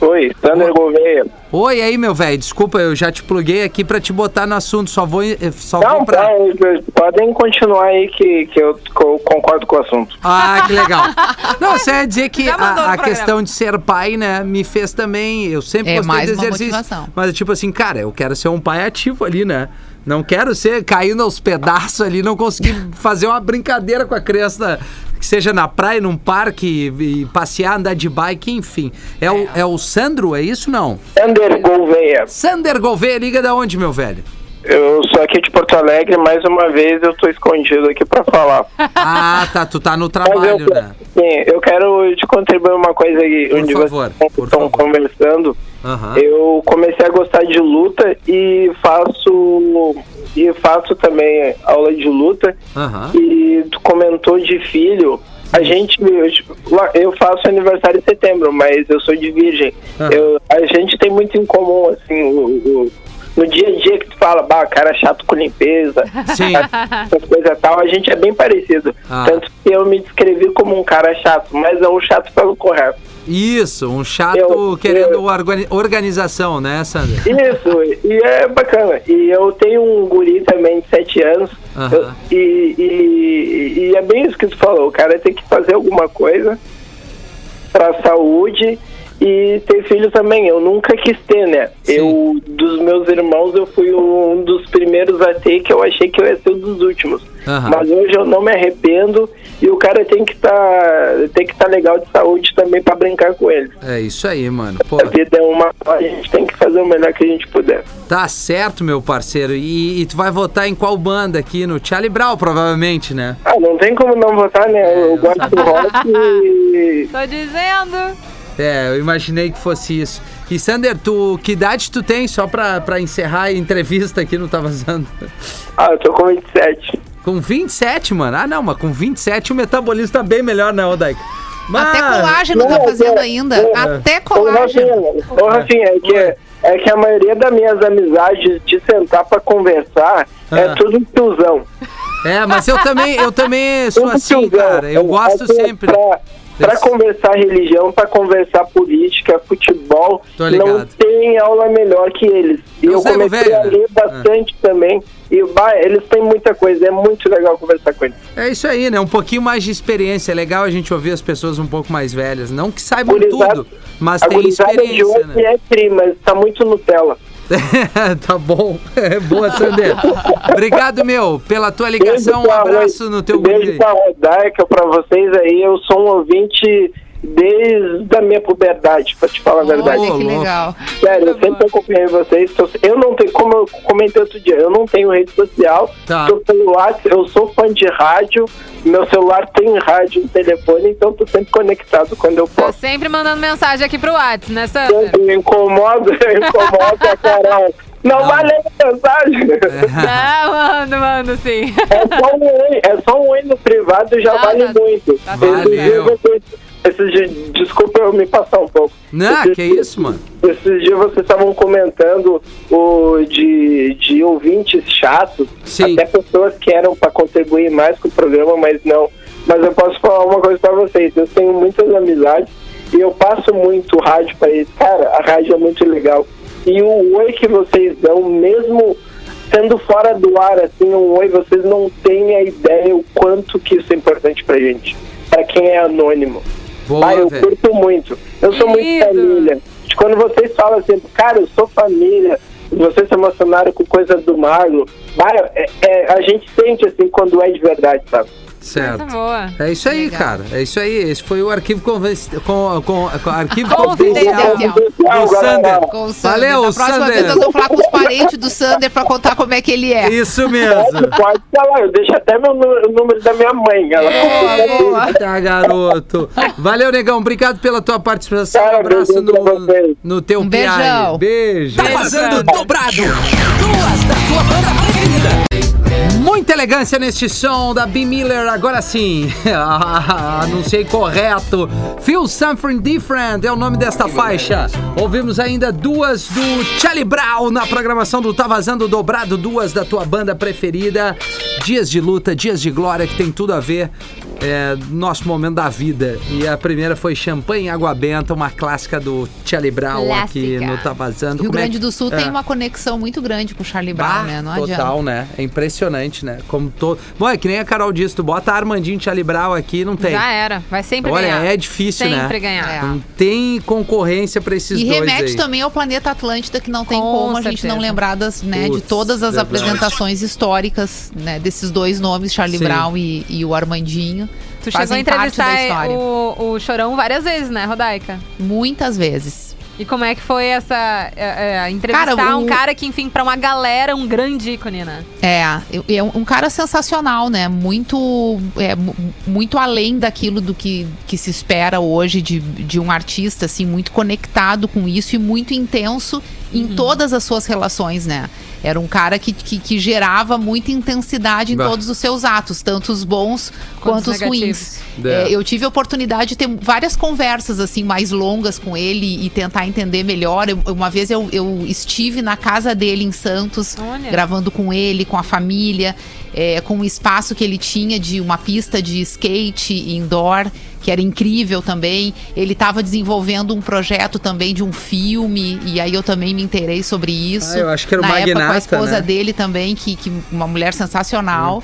Oi, Sander Gouveia. Oi, aí, meu velho. Desculpa, eu já te pluguei aqui pra te botar no assunto. Só vou, eh, só Não, vou pra. tá, podem continuar aí que, que eu, que eu concordo com o assunto. Ah, que legal. [laughs] Não, você ia dizer que a, a questão de ser pai, né, me fez também. Eu sempre É gostei mais do uma exercício. motivação. Mas, tipo assim, cara, eu quero ser um pai ativo ali, né? Não quero ser caindo aos pedaços ali, não conseguir fazer uma brincadeira com a criança, que seja na praia, num parque, e passear, andar de bike, enfim. É, O, é o Sandro, é isso não? Sander Gouveia. Sander Gouveia, liga da onde, meu velho? Eu sou aqui de Porto Alegre, mais uma vez eu tô escondido aqui pra falar. [laughs] Ah, tá, tu tá no trabalho, eu, né? sim, eu quero te contribuir uma coisa aí, Por onde favor, vocês estão conversando. Aham. Eu comecei a gostar de luta e faço e faço também aula de luta. Aham. E tu comentou de filho. A gente, eu, faço aniversário em setembro, mas eu sou de virgem. Ah. Eu, a gente tem muito em comum, assim, o, o- no dia a dia que tu fala, bah, cara chato com limpeza, [laughs] Sim. [laughs] essas coisas tal, a gente é bem parecido. Ah. Tanto que eu me descrevi como um cara chato, mas é um chato pelo correto. Isso, um chato Eu- querendo eu- organi- organização, né, Sander? Isso, e é bacana. E eu tenho um guri também de 7 anos. Aham. eu- e, e, e é bem isso que tu falou. O cara tem que fazer alguma coisa pra saúde e ter filho também. Eu nunca quis ter, né? Sim. Eu, dos meus irmãos, eu fui um dos primeiros a ter que eu achei que eu ia ser um dos últimos. Aham. Mas hoje eu não me arrependo e o cara tem que estar tem que estar legal de saúde também pra brincar com ele. É isso aí, mano. Pô, A vida é uma, a gente tem que fazer o melhor que a gente puder. tá certo, meu parceiro. E, e tu vai votar em qual banda aqui? No Charlie Brown, provavelmente, né? Ah, não tem como não votar, né? Eu gosto do rock e... [laughs] Tô dizendo. É, eu imaginei que fosse isso. E Sander, tu, que idade tu tem? Só pra, pra encerrar a entrevista aqui, não tá vazando. Ah, eu tô com 27. Com 27, mano? Ah, não, mas com 27 o metabolismo tá bem melhor, né, Odaik? Até Mano, colágeno tá Não, fazendo é, ainda. é. Até colágeno. ô, Rafinha, é que, é que a maioria das minhas amizades de sentar pra conversar Ah. é tudo tiozão. É, mas eu também, eu também sou Tudo assim, tiozão. cara. Eu É, gosto é sempre. Pra, pra desse- conversar religião, pra conversar política, futebol, não tem aula melhor que eles. E Eu eu comecei velho, a ler bastante também. E eles têm muita coisa, é muito legal conversar com eles. É isso aí, né? Um pouquinho mais de experiência. É legal a gente ouvir as pessoas um pouco mais velhas. Não que saibam Gurizada- tudo, mas tem de experiência, hoje né? é tri, mas tá muito Nutella. [laughs] tá bom. É [laughs] boa, Sander. Obrigado, meu, pela tua ligação. Um abraço no teu Beijo pra Rodaica, pra vocês aí. Eu sou um ouvinte desde a minha puberdade, pra te falar a verdade. Olha que legal. Sério, eu sempre acompanhei vocês. tô- Eu não tenho, como eu comentei outro dia, eu não tenho rede social, Tá. tô pelo WhatsApp, eu sou fã de rádio, meu celular tem rádio e telefone, então tô sempre conectado quando eu Tá posso. sempre mandando mensagem aqui pro WhatsApp, né, Sander? Eu me incomodo, [laughs] eu incomodo a Carol. Não, vai ler a mensagem. Ah, mando, mando sim. É só um oi, é só um oi no privado já Não, vale tá- muito. tá valeu. Esses dias- desculpa eu me passar um pouco. Não, Esses que isso, mano. Esses dias vocês estavam comentando o de, de ouvintes chatos, Sim. até pessoas que eram para contribuir mais com o programa, mas não. Mas eu posso falar uma coisa para vocês, eu tenho muitas amizades e eu passo muito rádio para eles. Cara, a rádio é muito legal. E o oi que vocês dão, mesmo sendo fora do ar, assim, um oi, vocês não têm a ideia o quanto que isso é importante pra gente. Pra quem é anônimo. Boa, Ah, eu velho. curto muito. Eu sou muito família. Quando vocês falam assim, cara, eu sou família, vocês se emocionaram com coisa do Marlon, vai, é- é, a gente sente assim quando é de verdade, sabe? Coisa Certo. boa. É isso aí, Legal. cara. É isso aí. Esse foi o arquivo conven... com, com, com arquivo Confidencial. do Sander. Com o Sander. Valeu, Na próxima Sander. vez nós vamos falar com os parentes do Sander pra contar como é que ele é. Isso mesmo. Pode, falar, eu deixo até meu nu- o número da minha mãe. Ela boa. Tá, garoto. Valeu, negão. Obrigado pela tua participação. Um Cara, abraço beijinho pra no, no teu Um beijão. Beijo. Tá vazando dobrado. Duas da tua banda preferida. Muita elegância neste som da B. Miller, agora sim. [laughs] Anunciei correto. Feel Something Different é o nome desta faixa. Ouvimos ainda duas do Charlie Brown na programação do Tá Vazando Dobrado, duas da tua banda preferida. Dias de luta, dias de glória, que tem tudo a ver é, nosso momento da vida. E a primeira foi Champanhe e Água Benta, uma clássica do Charlie Brown aqui Clássica. no Tá Vazando. Rio Como é Grande que- do Sul É. tem uma conexão muito grande com o Charlie Brown, Bah, né? Não total, adianta. né? É impressionante, né? Como todo. Bom, é que nem a Carol disse, tu bota Armandinho Charlie Brown aqui, não tem. Já era. Vai sempre Olha, ganhar. é difícil, né? Sempre ganhar. É. Não tem concorrência pra esses E dois remete aí. também ao planeta Atlântida, que não tem Com como a gente certeza. não lembrar das, né, de Putz, todas as verdade. apresentações históricas né, desses dois nomes, Charlie Sim. Brown e, e o Armandinho. Tu chegou a entrevistar o, o Chorão várias vezes, né, Rodaica? Muitas vezes. E como é que foi essa é, é, entrevistar Cara, o- um cara que, enfim, pra uma galera, um grande ícone, né? É, é um cara sensacional, né? Muito, é, mu- muito além daquilo do que, que se espera hoje de, de um artista, assim, muito conectado com isso e muito intenso em todas as suas relações, né? Era um cara que, que, que gerava muita intensidade em Bah. todos os seus atos, tanto os bons Quanto quanto, os os ruins. negativos. É, É. eu tive a oportunidade de ter várias conversas assim mais longas com ele e tentar entender melhor. Eu- uma vez eu, eu estive na casa dele em Santos, Olha. gravando com ele, com a família, é, com um espaço que ele tinha de uma pista de skate indoor, que era incrível também. Ele estava desenvolvendo um projeto também de um filme, e aí eu também me interei sobre isso. Ah, eu acho que era o Na época com a Magnata, esposa né? dele também, que, que uma mulher sensacional.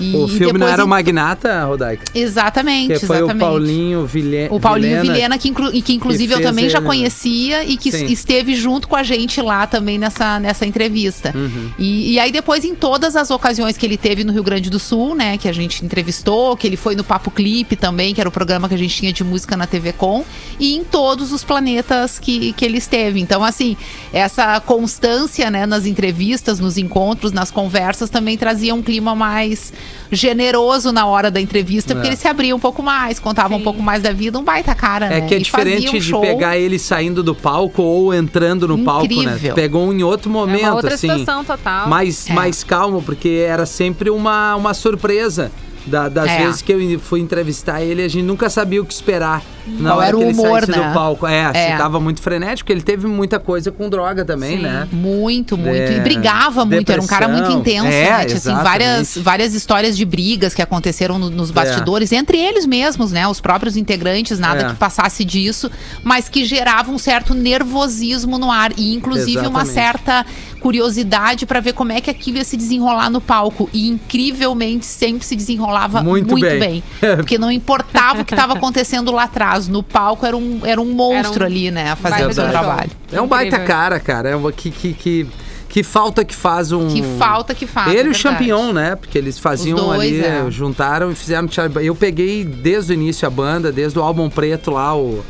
E, O filme não era o Magnata, Rodaica? Exatamente, Que foi exatamente. o Paulinho Vilhena. O Paulinho Vilhena, que, inclu- que inclusive que eu também já ele, né? conhecia e que Sim. esteve junto com a gente lá também nessa, nessa entrevista. Uhum. E, e aí depois, em todas as ocasiões que ele teve no Rio Grande do Sul, né, que a gente entrevistou, que ele foi no Papo Clipe também, que era o programa que a gente tinha de música na TV Com, e em todos os planetas que, que ele esteve. Então, assim, essa constância, né, nas entrevistas, nos encontros, nas conversas, também trazia um clima mais generoso na hora da entrevista, porque É. ele se abria um pouco mais, contava um Sim. pouco mais da vida, um baita cara, É né? que é E diferente um de show pegar ele saindo do palco ou entrando no palco, né? Incrível. Pegou em outro É momento, uma outra assim. situação total. mais, É. mais calmo, porque era sempre uma, uma surpresa. Da- das É. vezes que eu fui entrevistar ele, a gente nunca sabia o que esperar. Na Qual era o humor, né? do palco. É, É. se tava muito frenético, ele teve muita coisa com droga também, Sim. né? Muito, muito. É, E brigava muito. Era um cara muito depressão. intenso, É, né? Tinha, assim, várias, várias histórias de brigas que aconteceram no- nos bastidores, entre eles mesmos, né? Os próprios integrantes, nada É. que passasse disso, mas que gerava um certo nervosismo no ar. E, inclusive, uma Exatamente. certa curiosidade para ver como é que aquilo ia se desenrolar no palco. E, incrivelmente, sempre se desenrolava Muito muito, bem. bem. [laughs] Porque não importava o que estava acontecendo lá atrás. No palco era um, era um monstro Era um ali, né? baita Fazendo o seu trabalho. É um baita cara, cara. É uma que, que, que, Que falta que faz um. Que falta que faz. Ele é e o. Champignon, né? Porque eles faziam dois, ali, é. juntaram e fizeram. Eu peguei desde o início a banda, desde o álbum preto lá, o.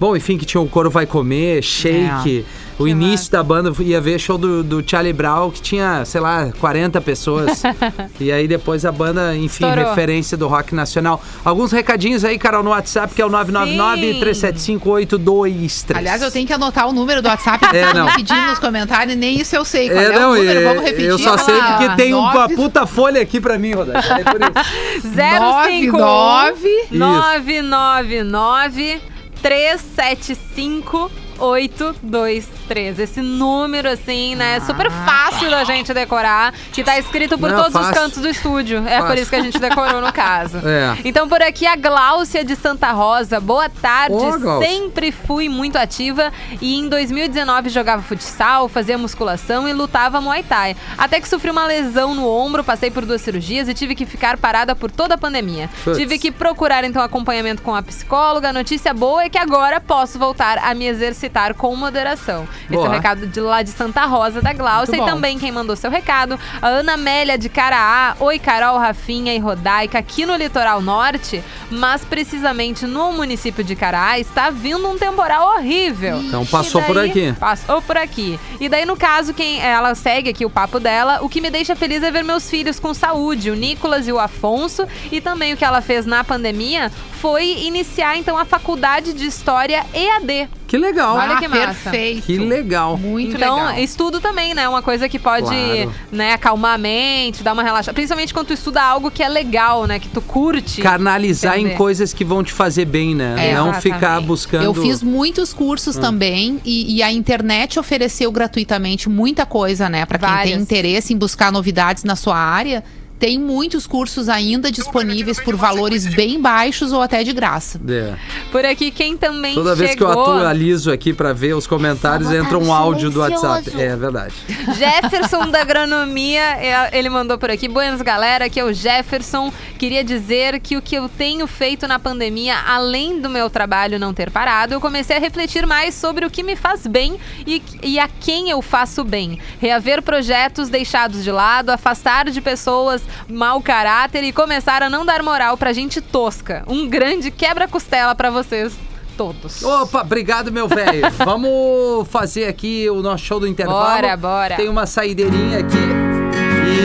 Bom, enfim, que tinha o Coro Vai Comer, Shake. O início da banda ia ver show do, do Charlie Brown, que tinha, sei lá, 40 pessoas. [laughs] e aí depois a banda, enfim, Estourou. referência do rock nacional. Alguns recadinhos aí, Carol, no WhatsApp, que é o 999-375-823. Aliás, eu tenho que anotar o número do WhatsApp que [laughs] É, é, não. pedindo nos comentários, nem isso eu sei. Qual é, É, não, o número? é, Vamos repetir. eu só sei porque tem uma Nove- puta folha aqui pra mim, Rodaica. É por isso. [laughs] 051 nove- 999 375 823. Esse número, assim, né? É super fácil da gente decorar. Que tá escrito por Não, todos os cantos do estúdio. É por isso que a gente decorou no caso. [laughs] É. Então, por aqui, a Gláucia de Santa Rosa. Boa tarde. Ô. Sempre fui muito ativa e em 2019 jogava futsal, fazia musculação e lutava Muay Thai. Até que sofri uma lesão no ombro, passei por duas cirurgias e tive que ficar parada por toda a pandemia. Tive que procurar então acompanhamento com a psicóloga. A notícia boa é que agora posso voltar a me exercitar com moderação. Esse é Boa. o recado de lá de Santa Rosa da Gláucia. E também quem mandou seu recado, a Ana Amélia de Caraá. Oi, Carol, Rafinha e Rodaica, aqui no litoral norte, mas precisamente no município de Caraá está vindo um temporal horrível. Então passou E por daí- aqui. Passou por aqui. E daí, no caso, quem ela segue aqui o papo dela, o que me deixa feliz é ver meus filhos com saúde, o Nicolas e o Afonso. E também o que ela fez na pandemia foi iniciar, então, a faculdade de História EAD. Que legal. Olha que massa. Perfeito. Que legal. Muito então, legal. estudo também, né? Uma coisa que pode, Claro. né, acalmar a mente, dar uma relaxada. Principalmente quando tu estuda algo que é legal, né? Que tu curte. Canalizar em Entender. coisas que vão te fazer bem, né? É, Não exatamente. ficar buscando. Eu fiz muitos cursos Hum. também e, e a internet ofereceu gratuitamente muita coisa, né? Pra quem tem Várias. interesse em buscar novidades na sua área, tem muitos cursos ainda disponíveis por valores bem baixos ou até de graça. É. Por aqui, quem também Toda vez que eu chegou... atualizo aqui pra ver os comentários, entra um áudio do WhatsApp. É verdade. Jefferson da Agronomia, é, ele mandou por aqui. Buenas, galera, aqui é o Jefferson. Queria dizer que o que eu tenho feito na pandemia, além do meu trabalho não ter parado, eu comecei a refletir mais sobre o que me faz bem e, e a quem eu faço bem. Reaver projetos deixados de lado, afastar de pessoas mau caráter e começar a não dar moral pra gente tosca. Um grande quebra-costela pra vocês todos. Opa, obrigado, meu velho. [laughs] Vamos fazer aqui o nosso show do intervalo. Bora, bora. Tem uma saideirinha aqui.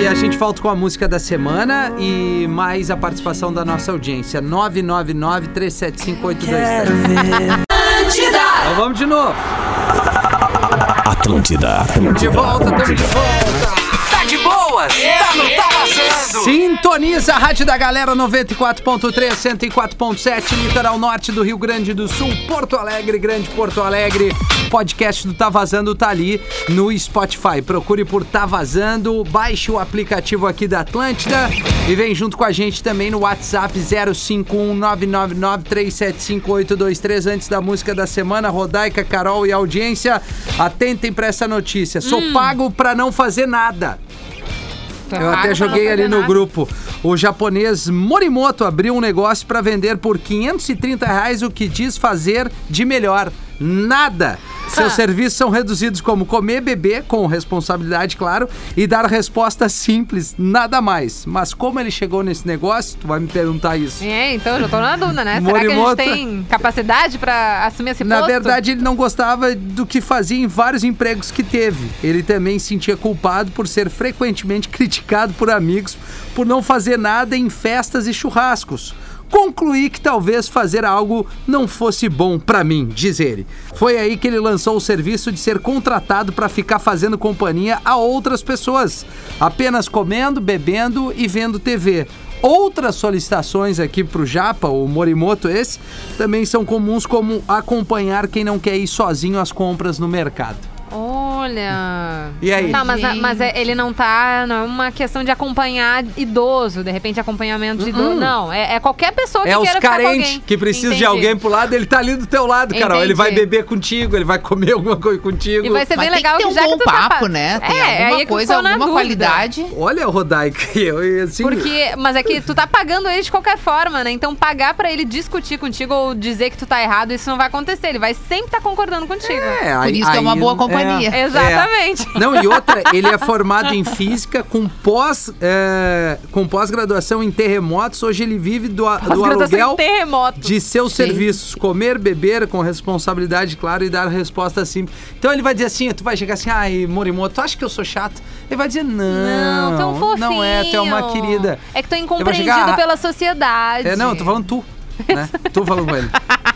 E a gente volta com a música da semana e mais a participação da nossa audiência. 999-375-823. Então vamos de novo. Atlântida. De volta, estamos de volta. Tá de boas? Tá, não tá vazando? Sintoniza a Rádio da Galera 94.3, 104.7, litoral norte do Rio Grande do Sul, Porto Alegre, Grande Porto Alegre. Podcast do Tá Vazando tá ali no Spotify. Procure por Tá Vazando, baixe o aplicativo aqui da Atlântida e vem junto com a gente também no WhatsApp 051999375823 antes da música da semana. Rodaica, Carol e audiência, atentem pra essa notícia. Sou pago pra não fazer nada. Eu até joguei ali no grupo. O japonês Morimoto abriu um negócio para vender por 530 reais o que diz fazer de melhor. Nada. Seus serviços são reduzidos como comer, beber, com responsabilidade, claro, e dar resposta simples, nada mais. Mas como ele chegou nesse negócio, tu vai me perguntar isso. É, então eu já tô na dúvida, né? Será Morimoto- que a gente tem capacidade pra assumir esse Na posto? verdade, ele não gostava do que fazia em vários empregos que teve. Ele também se sentia culpado por ser frequentemente criticado por amigos por não fazer nada em festas e churrascos. Concluí que talvez fazer algo não fosse bom pra mim, diz ele. Foi aí que ele lançou o serviço de ser contratado para ficar fazendo companhia a outras pessoas, apenas comendo, bebendo e vendo TV. Outras solicitações aqui pro Japa, o Morimoto esse, também são comuns como acompanhar quem não quer ir sozinho às compras no mercado. Olha. E aí? Tá, mas, mas é- ele não tá. Não é uma questão de acompanhar idoso, de repente acompanhamento de idoso. Não, é, é qualquer pessoa que É os queira ficar com carentes que precisam de alguém pro lado, ele tá ali do teu lado, Carol. Ele Entendi. vai beber contigo, ele vai comer alguma coisa contigo. E vai ser Mas bem legal que ter um já bom que tu tá papo, pa- né? Tem é, aí alguma que coisa, alguma dúvida. qualidade. Olha, Rodaica, [laughs] eu, eu, assim... Porque, mas é que tu tá pagando ele de qualquer forma, né? Então pagar pra ele discutir contigo ou dizer que tu tá errado, isso não vai acontecer. Ele vai sempre estar concordando contigo. É, Por aí- isso que é uma aí- boa companhia. é. Exatamente. É. Não, e outra, ele é formado em física com pós é, com pós-graduação em terremotos. Hoje ele vive do, do aluguel de seus serviços. Comer, beber com responsabilidade, claro, e dar resposta simples. Então ele vai dizer assim, tu vai chegar assim, ai, Morimoto, tu acha que eu sou chato? Ele vai dizer, não, Não, tão fofinho. não é, tu é uma querida. É que tô Eu incompreendido chegar- pela sociedade. É, não, eu tô falando tu, né? tu falando com ele.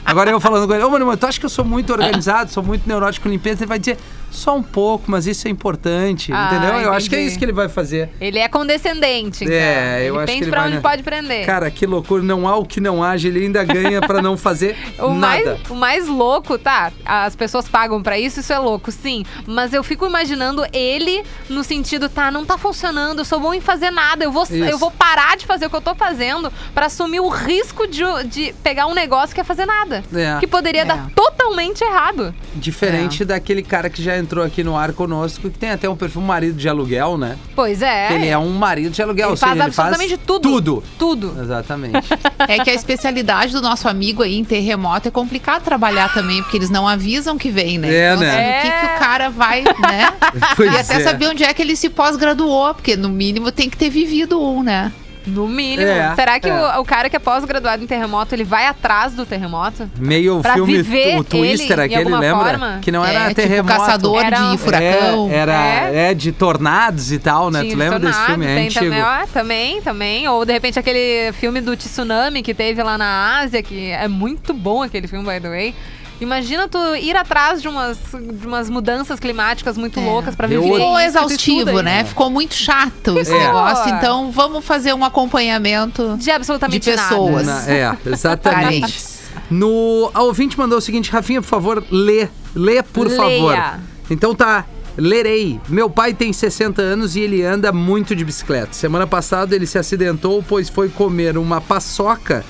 Agora eu falando com ele, ô, mano, tu acha que eu sou muito organizado, sou muito neurótico com limpeza? Ele vai dizer, só um pouco, mas isso é importante, Ah, entendeu? Eu acho que é entendi. isso que ele vai fazer. Ele é condescendente, então. É, eu ele acho que ele pra vai, onde né? pode prender. Cara, que loucura, não há o que não haja, ele ainda ganha pra não fazer [laughs] O mais, nada. o mais louco, tá? As pessoas pagam pra isso, isso é louco, sim. Mas eu fico imaginando ele no sentido, tá, não tá funcionando, eu sou bom em fazer nada, eu vou, Isso. eu vou parar de fazer o que eu tô fazendo pra assumir o risco de, de pegar um negócio que é fazer nada. É. Que poderia É. dar totalmente errado. Diferente daquele cara que já entrou aqui no ar conosco, que tem até um perfil marido de aluguel, né? Pois é. Ele é um marido de aluguel. Ele ou seja, faz absolutamente tudo. Tudo. Tudo. Exatamente. É que a especialidade do nosso amigo aí em terremoto é complicado trabalhar também, porque eles não avisam que vem, né? É, Então, né? assim, O que, que o cara vai, né? [laughs] Pois e até é. saber onde é que ele se pós-graduou, porque no mínimo tem que ter vivido um, né? No mínimo. É, Será que é. o, o cara que é pós-graduado em terremoto, ele vai atrás do terremoto? Meio Pra filme viver o Twister aquele, lembra? forma? Que não é, era tipo terremoto. caçador Era- de furacão. É, era, É. é de tornados e tal, né? Tinha tu lembra desse Tornado, filme? É antigo. Também, ó, também, também. Ou de repente aquele filme do tsunami que teve lá na Ásia, que é muito bom aquele filme, by the way. Imagina tu ir atrás de umas, de umas mudanças climáticas muito É. loucas pra Eu viver. Ficou isso tu exaustivo, né? Ficou muito chato esse negócio. Então vamos fazer um acompanhamento De absolutamente de pessoas. nada. Na- é, exatamente. carentes. No, a ouvinte mandou o seguinte, Rafinha, por favor, lê. Lê, por Leia. favor. Então tá, lerei. Meu pai tem 60 anos e ele anda muito de bicicleta. Semana passada ele se acidentou, pois foi comer uma paçoca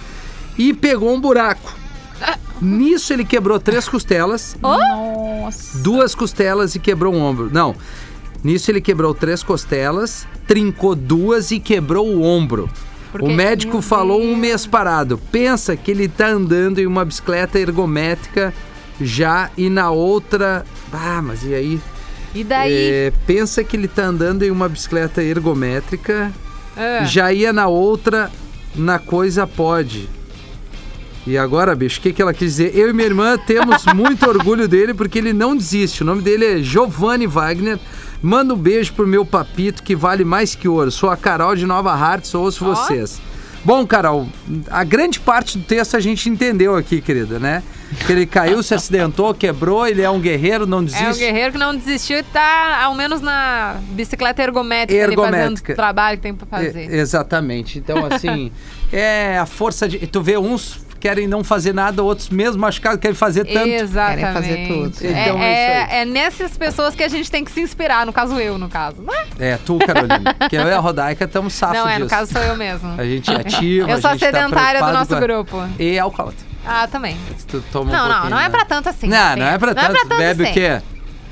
e pegou um buraco. Nisso ele quebrou três costelas, Nossa. duas costelas e quebrou um ombro. Não. Nisso ele quebrou três costelas, trincou duas e quebrou o ombro. Porque- o médico falou um mês parado. Pensa que ele tá andando em uma bicicleta ergométrica já e na outra. Ah, mas e aí? E daí? É, pensa que ele tá andando em uma bicicleta ergométrica, Ah. já ia na outra, na coisa pode. E agora, bicho, o que, que ela quis dizer? Eu e minha irmã temos [laughs] muito orgulho dele porque ele não desiste. O nome dele é Giovanni Wagner. Manda um beijo pro meu papito que vale mais que ouro. Sou a Carol de Nova Hartz, ouço Ó. vocês. Bom, Carol, a grande parte do texto a gente entendeu aqui, querida, né? Que ele caiu, se acidentou, quebrou, ele é um guerreiro, não desiste. É um guerreiro que não desistiu e tá, ao menos, na bicicleta ergométrica, ali fazendo Ergométrica. o trabalho que tem pra fazer. É, exatamente. Então, assim, [laughs] é a força de. Tu vê uns querem não fazer nada, outros mesmo machucados querem fazer tanto. Exatamente. Querem fazer tudo. É, Então é é, é nessas pessoas que a gente tem que se inspirar, no caso eu, no caso. Não, é? É, tu, Carolina. [laughs] que eu e a Rodaica estamos safos não é, disso. no caso sou eu mesmo. A gente é [laughs] ativa, Eu sou a tá sedentária do preocupado nosso a- grupo. E alcoólatra. Ah, também. Tu toma um Não, não, pouquinho, não é né? pra tanto assim. Não, Fê. não é pra Não tanto. é pra tanto Bebe assim. o quê?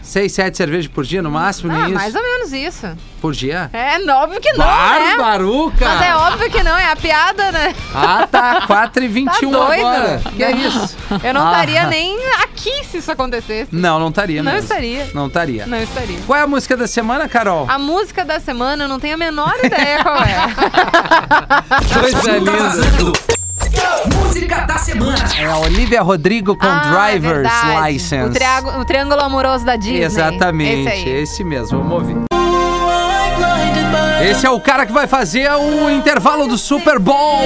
Seis, sete cervejas por dia, no máximo, Ah, nem mais isso. ou menos isso. Por dia? É óbvio que não, né? Barbaruca! Mas é óbvio que não, é a piada, né? Ah, tá. [laughs] 4 e 21 Tá doido? agora. Que é isso? Eu não Ah. estaria nem aqui se isso acontecesse. Não, não estaria Não mesmo. estaria. Não estaria. Não estaria. Qual é a música da semana, Carol? A música da semana eu não tenho a menor ideia qual é. [laughs] Coisa linda. Música da semana. É a Olivia Rodrigo com Ah, é Driver's verdade. License. O, triângulo- o triângulo amoroso da Disney. Exatamente, Esse aí. esse mesmo, vamos ouvir. Esse é o cara que vai fazer o intervalo do Super Bowl,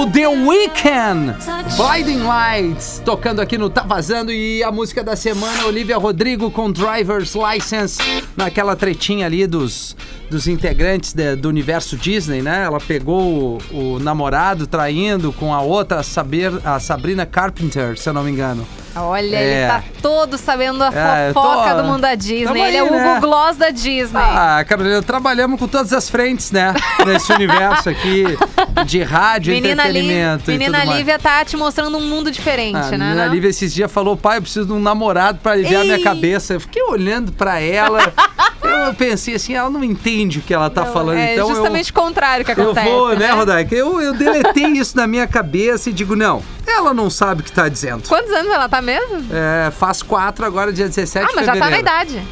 o The Weeknd. Blinding Lights, tocando aqui no Tá Vazando. E a música da semana, Olivia Rodrigo com Driver's License, naquela tretinha ali dos, dos integrantes de- do universo Disney, né? Ela pegou o, o namorado traindo com a outra, a, Saber- a Sabrina Carpenter, se eu não me engano. Olha, É. ele tá todo sabendo a É, fofoca tô- do mundo da Disney. Tamo ele é o Hugo né? Gloss da Disney. Ah, Carolina, trabalhamos com todas as frentes, né? Nesse [laughs] universo aqui de rádio, Menina, entretenimento e Menina. Lívia tá te mostrando um mundo diferente, Ah, né? menina? Lívia esses dias falou, pai, eu preciso de um namorado pra aliviar a minha Ei! cabeça. Eu fiquei olhando pra ela, [laughs] eu pensei assim, ela não entende o que ela tá falando, é então eu... justamente o contrário que Eu acontece. vou, né, Rodaica? Eu, eu deletei [laughs] isso na minha cabeça e digo, não, ela não sabe o que tá dizendo. Quantos anos ela tá mesmo? É, faz quatro agora, dia 17 ah, de mas já fevereiro. tá na idade.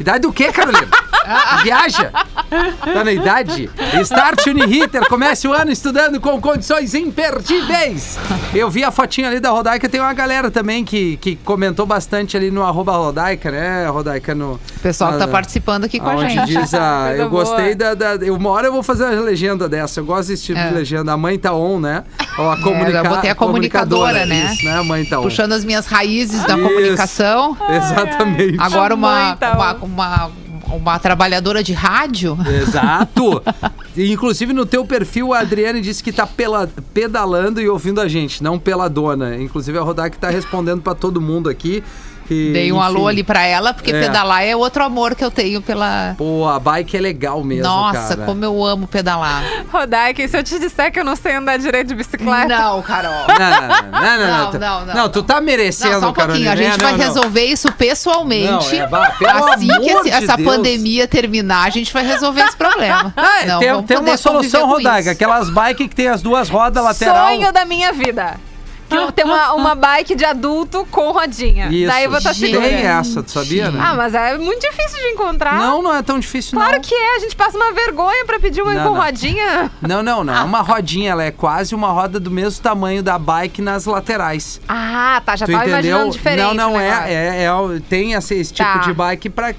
Idade do quê, Carolina? [laughs] Viaja. Tá na idade? Start Uniriter, comece o ano estudando com condições imperdíveis. Eu vi a fotinha ali da Rodaica, tem uma galera também que, que comentou bastante ali no arroba Rodaica, né, Rodaica? No, O pessoal que tá na- participando aqui com a gente. diz a. Coisa Eu gostei boa. da, da. eu- Uma hora eu vou fazer a legenda dessa. Eu gosto desse tipo É. de legenda. A mãe tá on, né? Ou a eu comunica... botei a comunicadora, né? Isso, né? A mãe tá on. Puxando as minhas raízes da Isso. comunicação. Exatamente. Agora uma, Mãe tá uma. Uma, uma trabalhadora de rádio. Exato! [laughs] Inclusive no teu perfil, a Adriane disse que tá pela, pedalando e ouvindo a gente, não pela dona. Inclusive a Rodak tá respondendo pra todo mundo aqui. Que, Dei um enfim, alô ali pra ela, porque É. pedalar é outro amor que eu tenho pela. Pô, a bike é legal mesmo, Nossa, cara. como eu amo pedalar. [laughs] Rodaica, e se eu te disser que eu não sei andar direito de bicicleta? Não, Carol. Não, não, não, não, Não, tu- não, não, Não, tu tá merecendo, Não, só um pouquinho. Carolina. A gente É, vai resolver isso pessoalmente. Não, é, pelo assim que esse- essa Deus. pandemia terminar, a gente vai resolver esse problema. [laughs] Não, tem tem uma solução, Rodaica. Aquelas bikes que tem as duas rodas lateral. Sonho da minha vida. Que tenho uma, uma bike de adulto com rodinha. Isso. Daí eu vou estar segura. Tem essa, tu sabia, né? Ah, mas é muito difícil de encontrar. Não, não é tão difícil, Claro não. que é, a gente passa uma vergonha pra pedir uma Não, com não. rodinha. Não, não, não. É uma rodinha, ela é quase uma roda do mesmo tamanho da bike nas laterais. Ah, tá, já tu tava entendeu? imaginando diferente. Não, não é, é, é o- Tem esse, esse tipo Tá. de bike pra.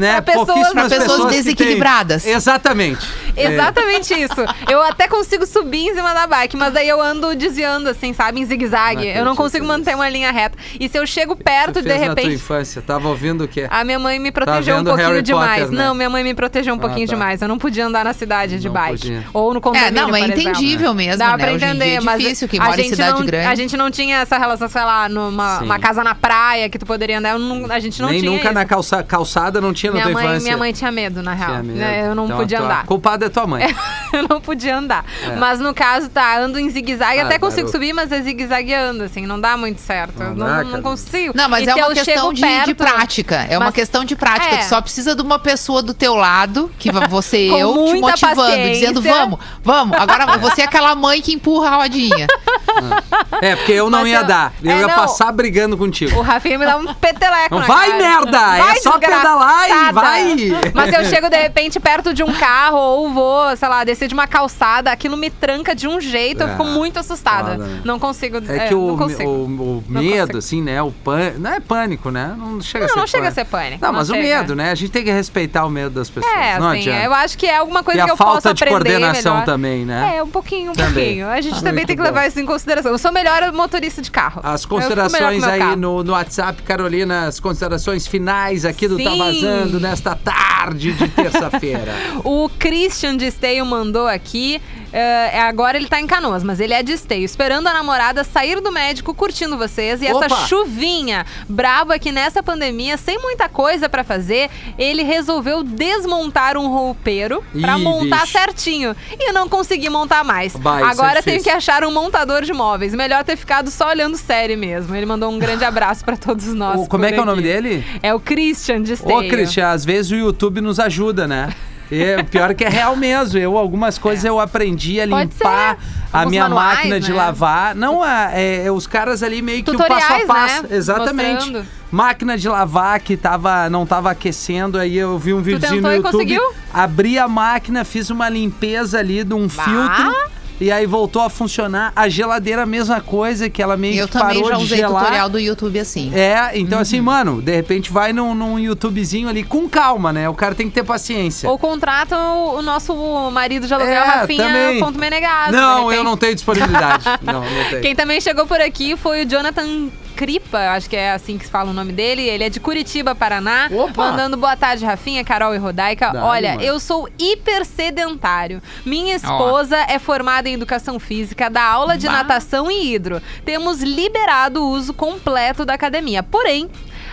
Né, Pra pessoas- pra pessoas que têm. desequilibradas. Exatamente. É. Exatamente isso. Eu até consigo subir em cima da bike, mas daí eu ando desviando, assim, sabe? Em zigue-zague. Eu não consigo manter uma linha reta. E se eu chego perto, de fez na tua repente. infância, tava ouvindo o quê? A minha mãe me protegeu um vendo pouquinho Harry demais. Potter, né? Não, minha mãe me protegeu um pouquinho tá. demais. Eu não podia andar na cidade de Não bike. podia. Ou no condomínio, É, não, é exemplo. entendível mesmo, Dá né? pra Hoje em entender, é mas difícil quem a mora em gente cidade não, grande. A gente não tinha essa relação, sei lá, numa casa na praia que tu poderia andar. Eu não- a gente não Nem tinha nunca isso. na calça- calçada não tinha na minha tua mãe, infância. minha mãe tinha medo, na real. Medo. né? Eu não Então, podia tua- andar. Culpada é tua mãe. [laughs] eu não podia andar. Mas no caso, tá, ando em zigue-zague, Ah, até consigo subir, mas é zigue-zagueando, assim, não dá muito certo. Não Eu dá, não, não consigo. Não, mas E é uma questão de, de perto- prática. É uma Mas- questão de prática. É. Tu só precisa de uma pessoa do teu lado, que você [laughs] eu, te motivando, paciência. dizendo, vamos, vamos. Agora você é aquela mãe que empurra a rodinha. [laughs] É, porque eu não Mas ia eu- dar. Eu é, ia não. passar brigando contigo. O Rafinha me dá um peteleco Não na vai, cara. merda! É só pedalar e desgraçada. vai! Mas eu chego, de repente, perto de um carro ou vou, sei lá, descer de uma calçada, aquilo me tranca de um jeito, eu É, fico muito assustada. foda, né? Não consigo, É é, que não o, consigo. o, o Não medo, consigo. assim, né? O pânico. Não é pânico, né? Não chega a Não, ser não chega a ser pânico. Não, mas o chega. medo, né? A gente tem que respeitar o medo das pessoas. É, não assim, adianta. eu acho que é alguma coisa E a que eu falta posso de aprender coordenação melhor. também, né? É, um pouquinho, um Também. pouquinho. A gente também muito tem que bom. levar isso em consideração. Eu sou melhor motorista de carro. As considerações aí carro. no, no WhatsApp, Carolina, as considerações finais aqui do Tá Sim. Vazando nesta tarde de terça-feira. [laughs] O Christian de Esteio mandou aqui. Eh, agora ele tá em canoas, mas ele é de Esteio. Esperando a namorada sair do médico, curtindo vocês. E Opa! essa chuvinha braba aqui nessa pandemia, sem muita coisa pra fazer, ele resolveu desmontar um roupeiro pra Ih, montar bicho. certinho. E não consegui montar mais. É agora tenho difícil. que achar um montador de móveis. Melhor ter ficado só olhando série mesmo. Ele mandou um grande abraço pra todos nós. O- como é que é o nome aqui. dele? É o Christian de Esteio. Ô, Cristian, às vezes o YouTube nos ajuda, né? [laughs] O pior é que é real mesmo. Eu, algumas coisas eu aprendi a limpar a minha manuais, máquina de né? lavar. Não, é, é, os caras ali meio que o Tutoriais, passo a passo. né? Exatamente. Mostrando. Máquina de lavar que tava, não tava aquecendo, aí eu vi um videozinho tentou no e YouTube. conseguiu? Abri a máquina, fiz uma limpeza ali de um filtro. E aí voltou a funcionar. A geladeira, a mesma coisa, que ela meio Eu que também parou já de usei gelar. tutorial do YouTube assim. É, então assim, mano, de repente vai num, num YouTubezinho ali com calma, né? O cara tem que ter paciência. Ou contrata o, o nosso marido de aluguel, É, Rafinha também. Ponto Menegado. não, eu não tenho disponibilidade. [laughs] não, não tenho. Quem também chegou por aqui foi o Jonathan Cripa, acho que é assim que se fala o nome dele. Ele é de Curitiba, Paraná. Opa! Mandando boa tarde, Rafinha, Carol e Rodaica. Olha, mano. eu sou hiper sedentário. Minha esposa é formada em educação física, dá aula de Bah. natação e hidro. Temos liberado o uso completo da academia. Porém,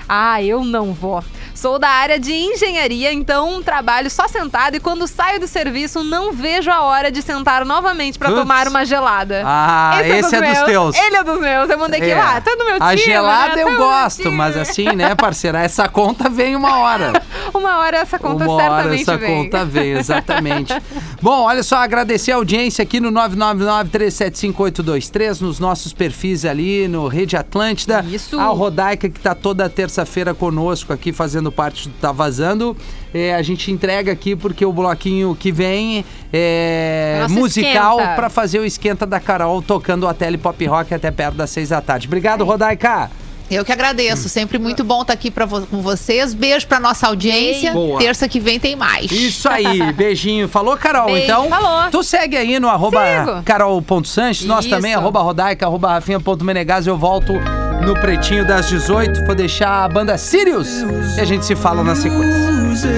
ah, eu não vou. Sou da área de engenharia, então trabalho só sentado e quando saio do serviço não vejo a hora de sentar novamente para tomar uma gelada. Ah, esse é dos meus. teus. Ele é dos meus. Eu mandei aqui, É. ah, tá no meu time. A gelada né? eu Tá gosto, mas assim, né, parceira? Essa conta vem uma hora. [laughs] Uma hora essa conta Uma hora certamente essa vem. conta vem, [laughs] exatamente. Bom, olha só, agradecer a audiência aqui no 999-375-823, nos nossos perfis ali no Rede Atlântida. Isso. A Rodaica que tá toda terça-feira conosco aqui fazendo fazendo parte do Tá Vazando. É, a gente entrega aqui porque o bloquinho que vem é Nosso musical para fazer o esquenta da Carol tocando a tele pop rock até perto das seis da tarde. Obrigado, Rodaica. Eu que agradeço. Sempre muito bom estar aqui pra vo- com vocês. Beijo pra nossa audiência. Boa. Terça que vem tem mais. Isso aí, beijinho. Falou, Carol? Beijo, então, falou. tu segue aí no arroba carol.sanches, nós Isso. também, arroba rodaica, arroba rafinha.menegas. Eu volto no pretinho das 18. Vou deixar a banda Sirius e a gente se fala na sequência.